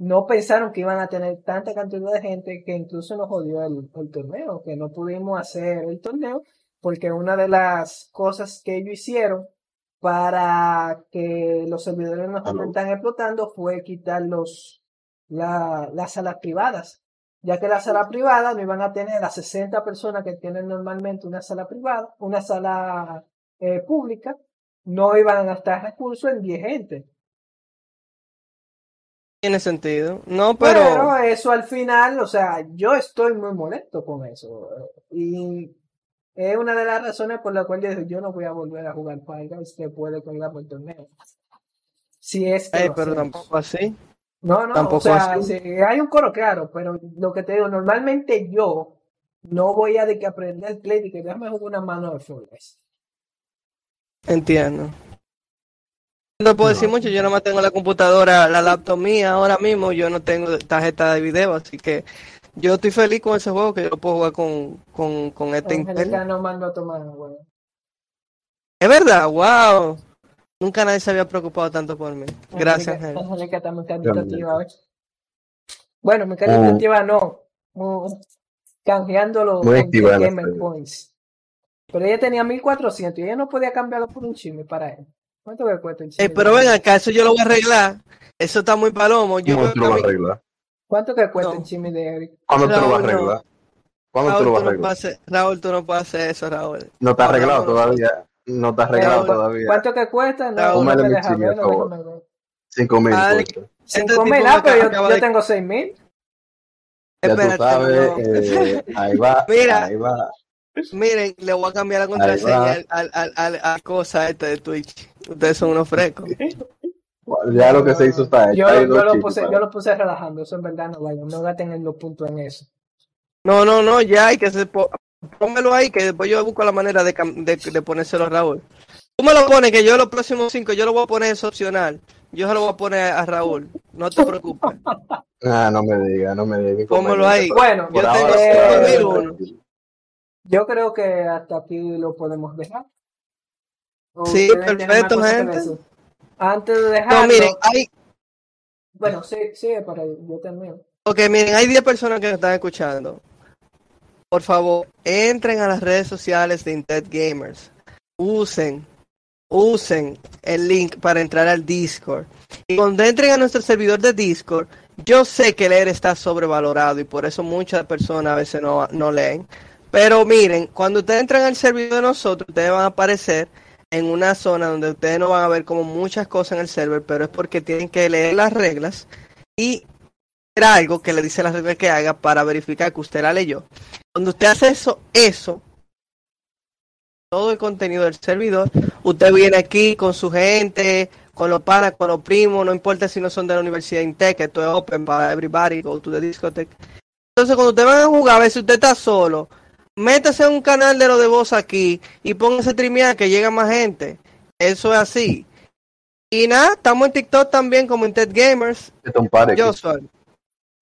no pensaron que iban a tener tanta cantidad de gente que incluso nos jodió el, el torneo, que no pudimos hacer el torneo, porque una de las cosas que ellos hicieron para que los servidores no Aló. estén explotando fue quitar los, la- las salas privadas ya que la sala privada no iban a tener las 60 personas que tienen normalmente una sala privada, una sala eh, pública, no iban a gastar recursos en 10 gente. Tiene sentido. No, pero. Pero eso al final, o sea, yo estoy muy molesto con eso. Y es una de las razones por las cuales yo no voy a volver a jugar Fall Guys después de colgar por el torneo. Si es que Ey, pero hacemos. tampoco así. No, no, Tampoco o sea, así. sí, hay un coro claro, pero lo que te digo, normalmente yo no voy a de que aprender play y que déjame jugar una mano de Fall Guys. Entiendo. No puedo decir No. mucho, yo nomás tengo la computadora, la laptop mía ahora mismo, yo no tengo tarjeta de video, así que yo estoy feliz con ese juego que yo lo puedo jugar con, con, con este Intel. no mando a tomar, bueno. Es verdad, wow. Nunca nadie se había preocupado tanto por mí. Gracias, Angélica, Ángel. Angélica está muy caritativa hoy. Bueno, muy caritativa no, muy- canjeando los. Points. Pero ella tenía 1400 y ella no podía cambiarlo por un chisme para él. ¿Cuánto le cuesta el Ey, chisme? pero ven acá, eso yo lo voy a arreglar. Eso está muy palomo. Yo ¿Cómo veo tú lo que a vas a mí- arreglar? ¿Cuánto que cuesta No. el chisme de Eric? ¿Cuándo tú lo vas a no. arreglar? ¿Cuándo tú Raúl, lo vas tú a no puedes arreglar? hacer, Raúl, tú no puedes hacer eso, Raúl. No está arreglado Raúl, todavía. No está arreglado Raúl, todavía. ¿Cuánto que cuesta? No, Raúl, no me Póngale mi deja chisme, ver, no favor. déjame ver. Cinco mil. Dale. cuesta. Este Cinco mil, me ah, pero yo, acaba yo de- tengo seis mil. Ya tú Espérate, sabes, no. eh, ahí va, Mira. ahí va. Miren, le voy a cambiar la contraseña al, al, al, al- cosa este de Twitch. Ustedes son unos frescos. Ya lo que se hizo está hecho. Yo, lo chicos, puse, yo lo puse relajando, eso en verdad no vayan, no gasten los puntos en eso. No, no, no, ya hay que se po- ahí que después yo busco la manera de, de, de ponérselo a Raúl. Tú me lo pones que yo los próximos cinco yo lo voy a poner eso opcional. Yo se lo voy a poner a Raúl. No te preocupes. Ah, no me diga, no me diga. Pónmelo ahí. Bueno, Por Yo ahora, tengo por ahora, 5001. yo creo que hasta aquí lo podemos dejar. ¿O Sí, perfecto, gente. Antes de No, dejarlo, miren, hay, bueno, sí, sigue para yo también. ok, miren, hay 10 personas que nos están escuchando. Por favor, entren a las redes sociales de Intet Gamers. Usen, usen el link para entrar al Discord. Y cuando entren a nuestro servidor de Discord, yo sé que leer está sobrevalorado y por eso muchas personas a veces no, no leen. Pero miren, cuando ustedes entran al servidor de nosotros, ustedes van a aparecer en una zona donde ustedes no van a ver como muchas cosas en el server, pero es porque tienen que leer las reglas y hacer algo que le dice las reglas que haga para verificar que usted la leyó. Cuando usted hace eso, eso, todo el contenido del servidor, usted viene aquí con su gente, con los panas, con los primos, no importa si no son de la Universidad Intec, esto es open para everybody, go to the discotheque. Entonces, cuando usted va a jugar, a ver si usted está solo, métase en un canal de lo de voz aquí y póngase a streamear que llega más gente. Eso es así. Y nada, estamos en TikTok también como en TED Gamers. Yo soy.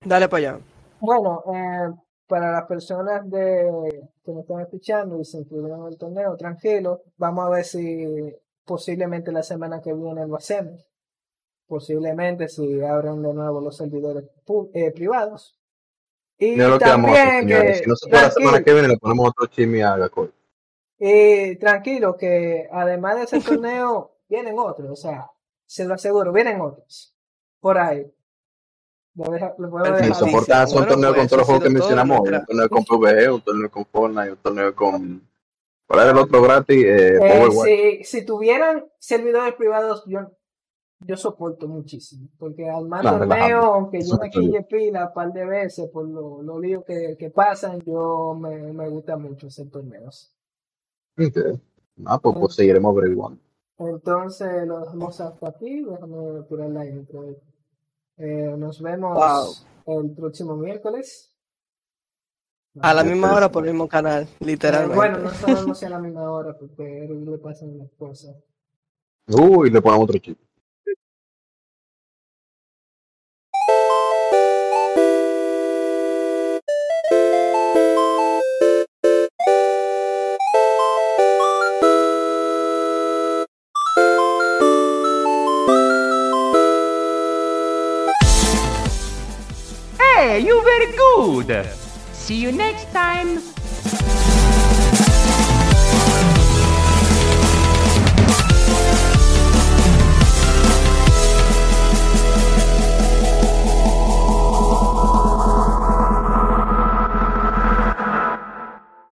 Dale para allá. Bueno, eh, para las personas de, que nos están escuchando y se inscribieron en el torneo, tranquilo, vamos a ver si posiblemente la semana que viene lo hacemos. Posiblemente si abren de nuevo los servidores eh, privados. Y Mira lo que vamos a hacer, también señores. que, Si no se puede la semana tranquilo, que viene, le ponemos otro chisme a Gacol. y tranquilo que además de ese torneo vienen otros, o sea, se lo aseguro, vienen otros. Por ahí. Lo, deja- lo puedo Perfecto. Y dejar. Sí, soportar sí, son bueno, torneos pues, con todos los juegos que mencionamos hoy. Un torneo con PvE, un torneo con Fortnite, un torneo con... ¿Cuál era el otro gratis? Eh, Eh, si, si tuvieran servidores privados, yo, yo soporto muchísimo. Porque al más torneo, aunque yo me quille pila un par de veces por los lo líos que, que pasan, yo me, me gusta mucho hacer torneos. Ok. Ah, pues, pues seguiremos averiguando. Entonces lo dejamos hasta aquí. Déjame tirar la intro. Eh, nos vemos Wow. el próximo miércoles. A la misma hora por el mismo canal, Eh, literalmente. bueno, no sabemos si a la misma hora porque a le pasan unas cosas. Uy, le ponemos otro chip. food. See you next time.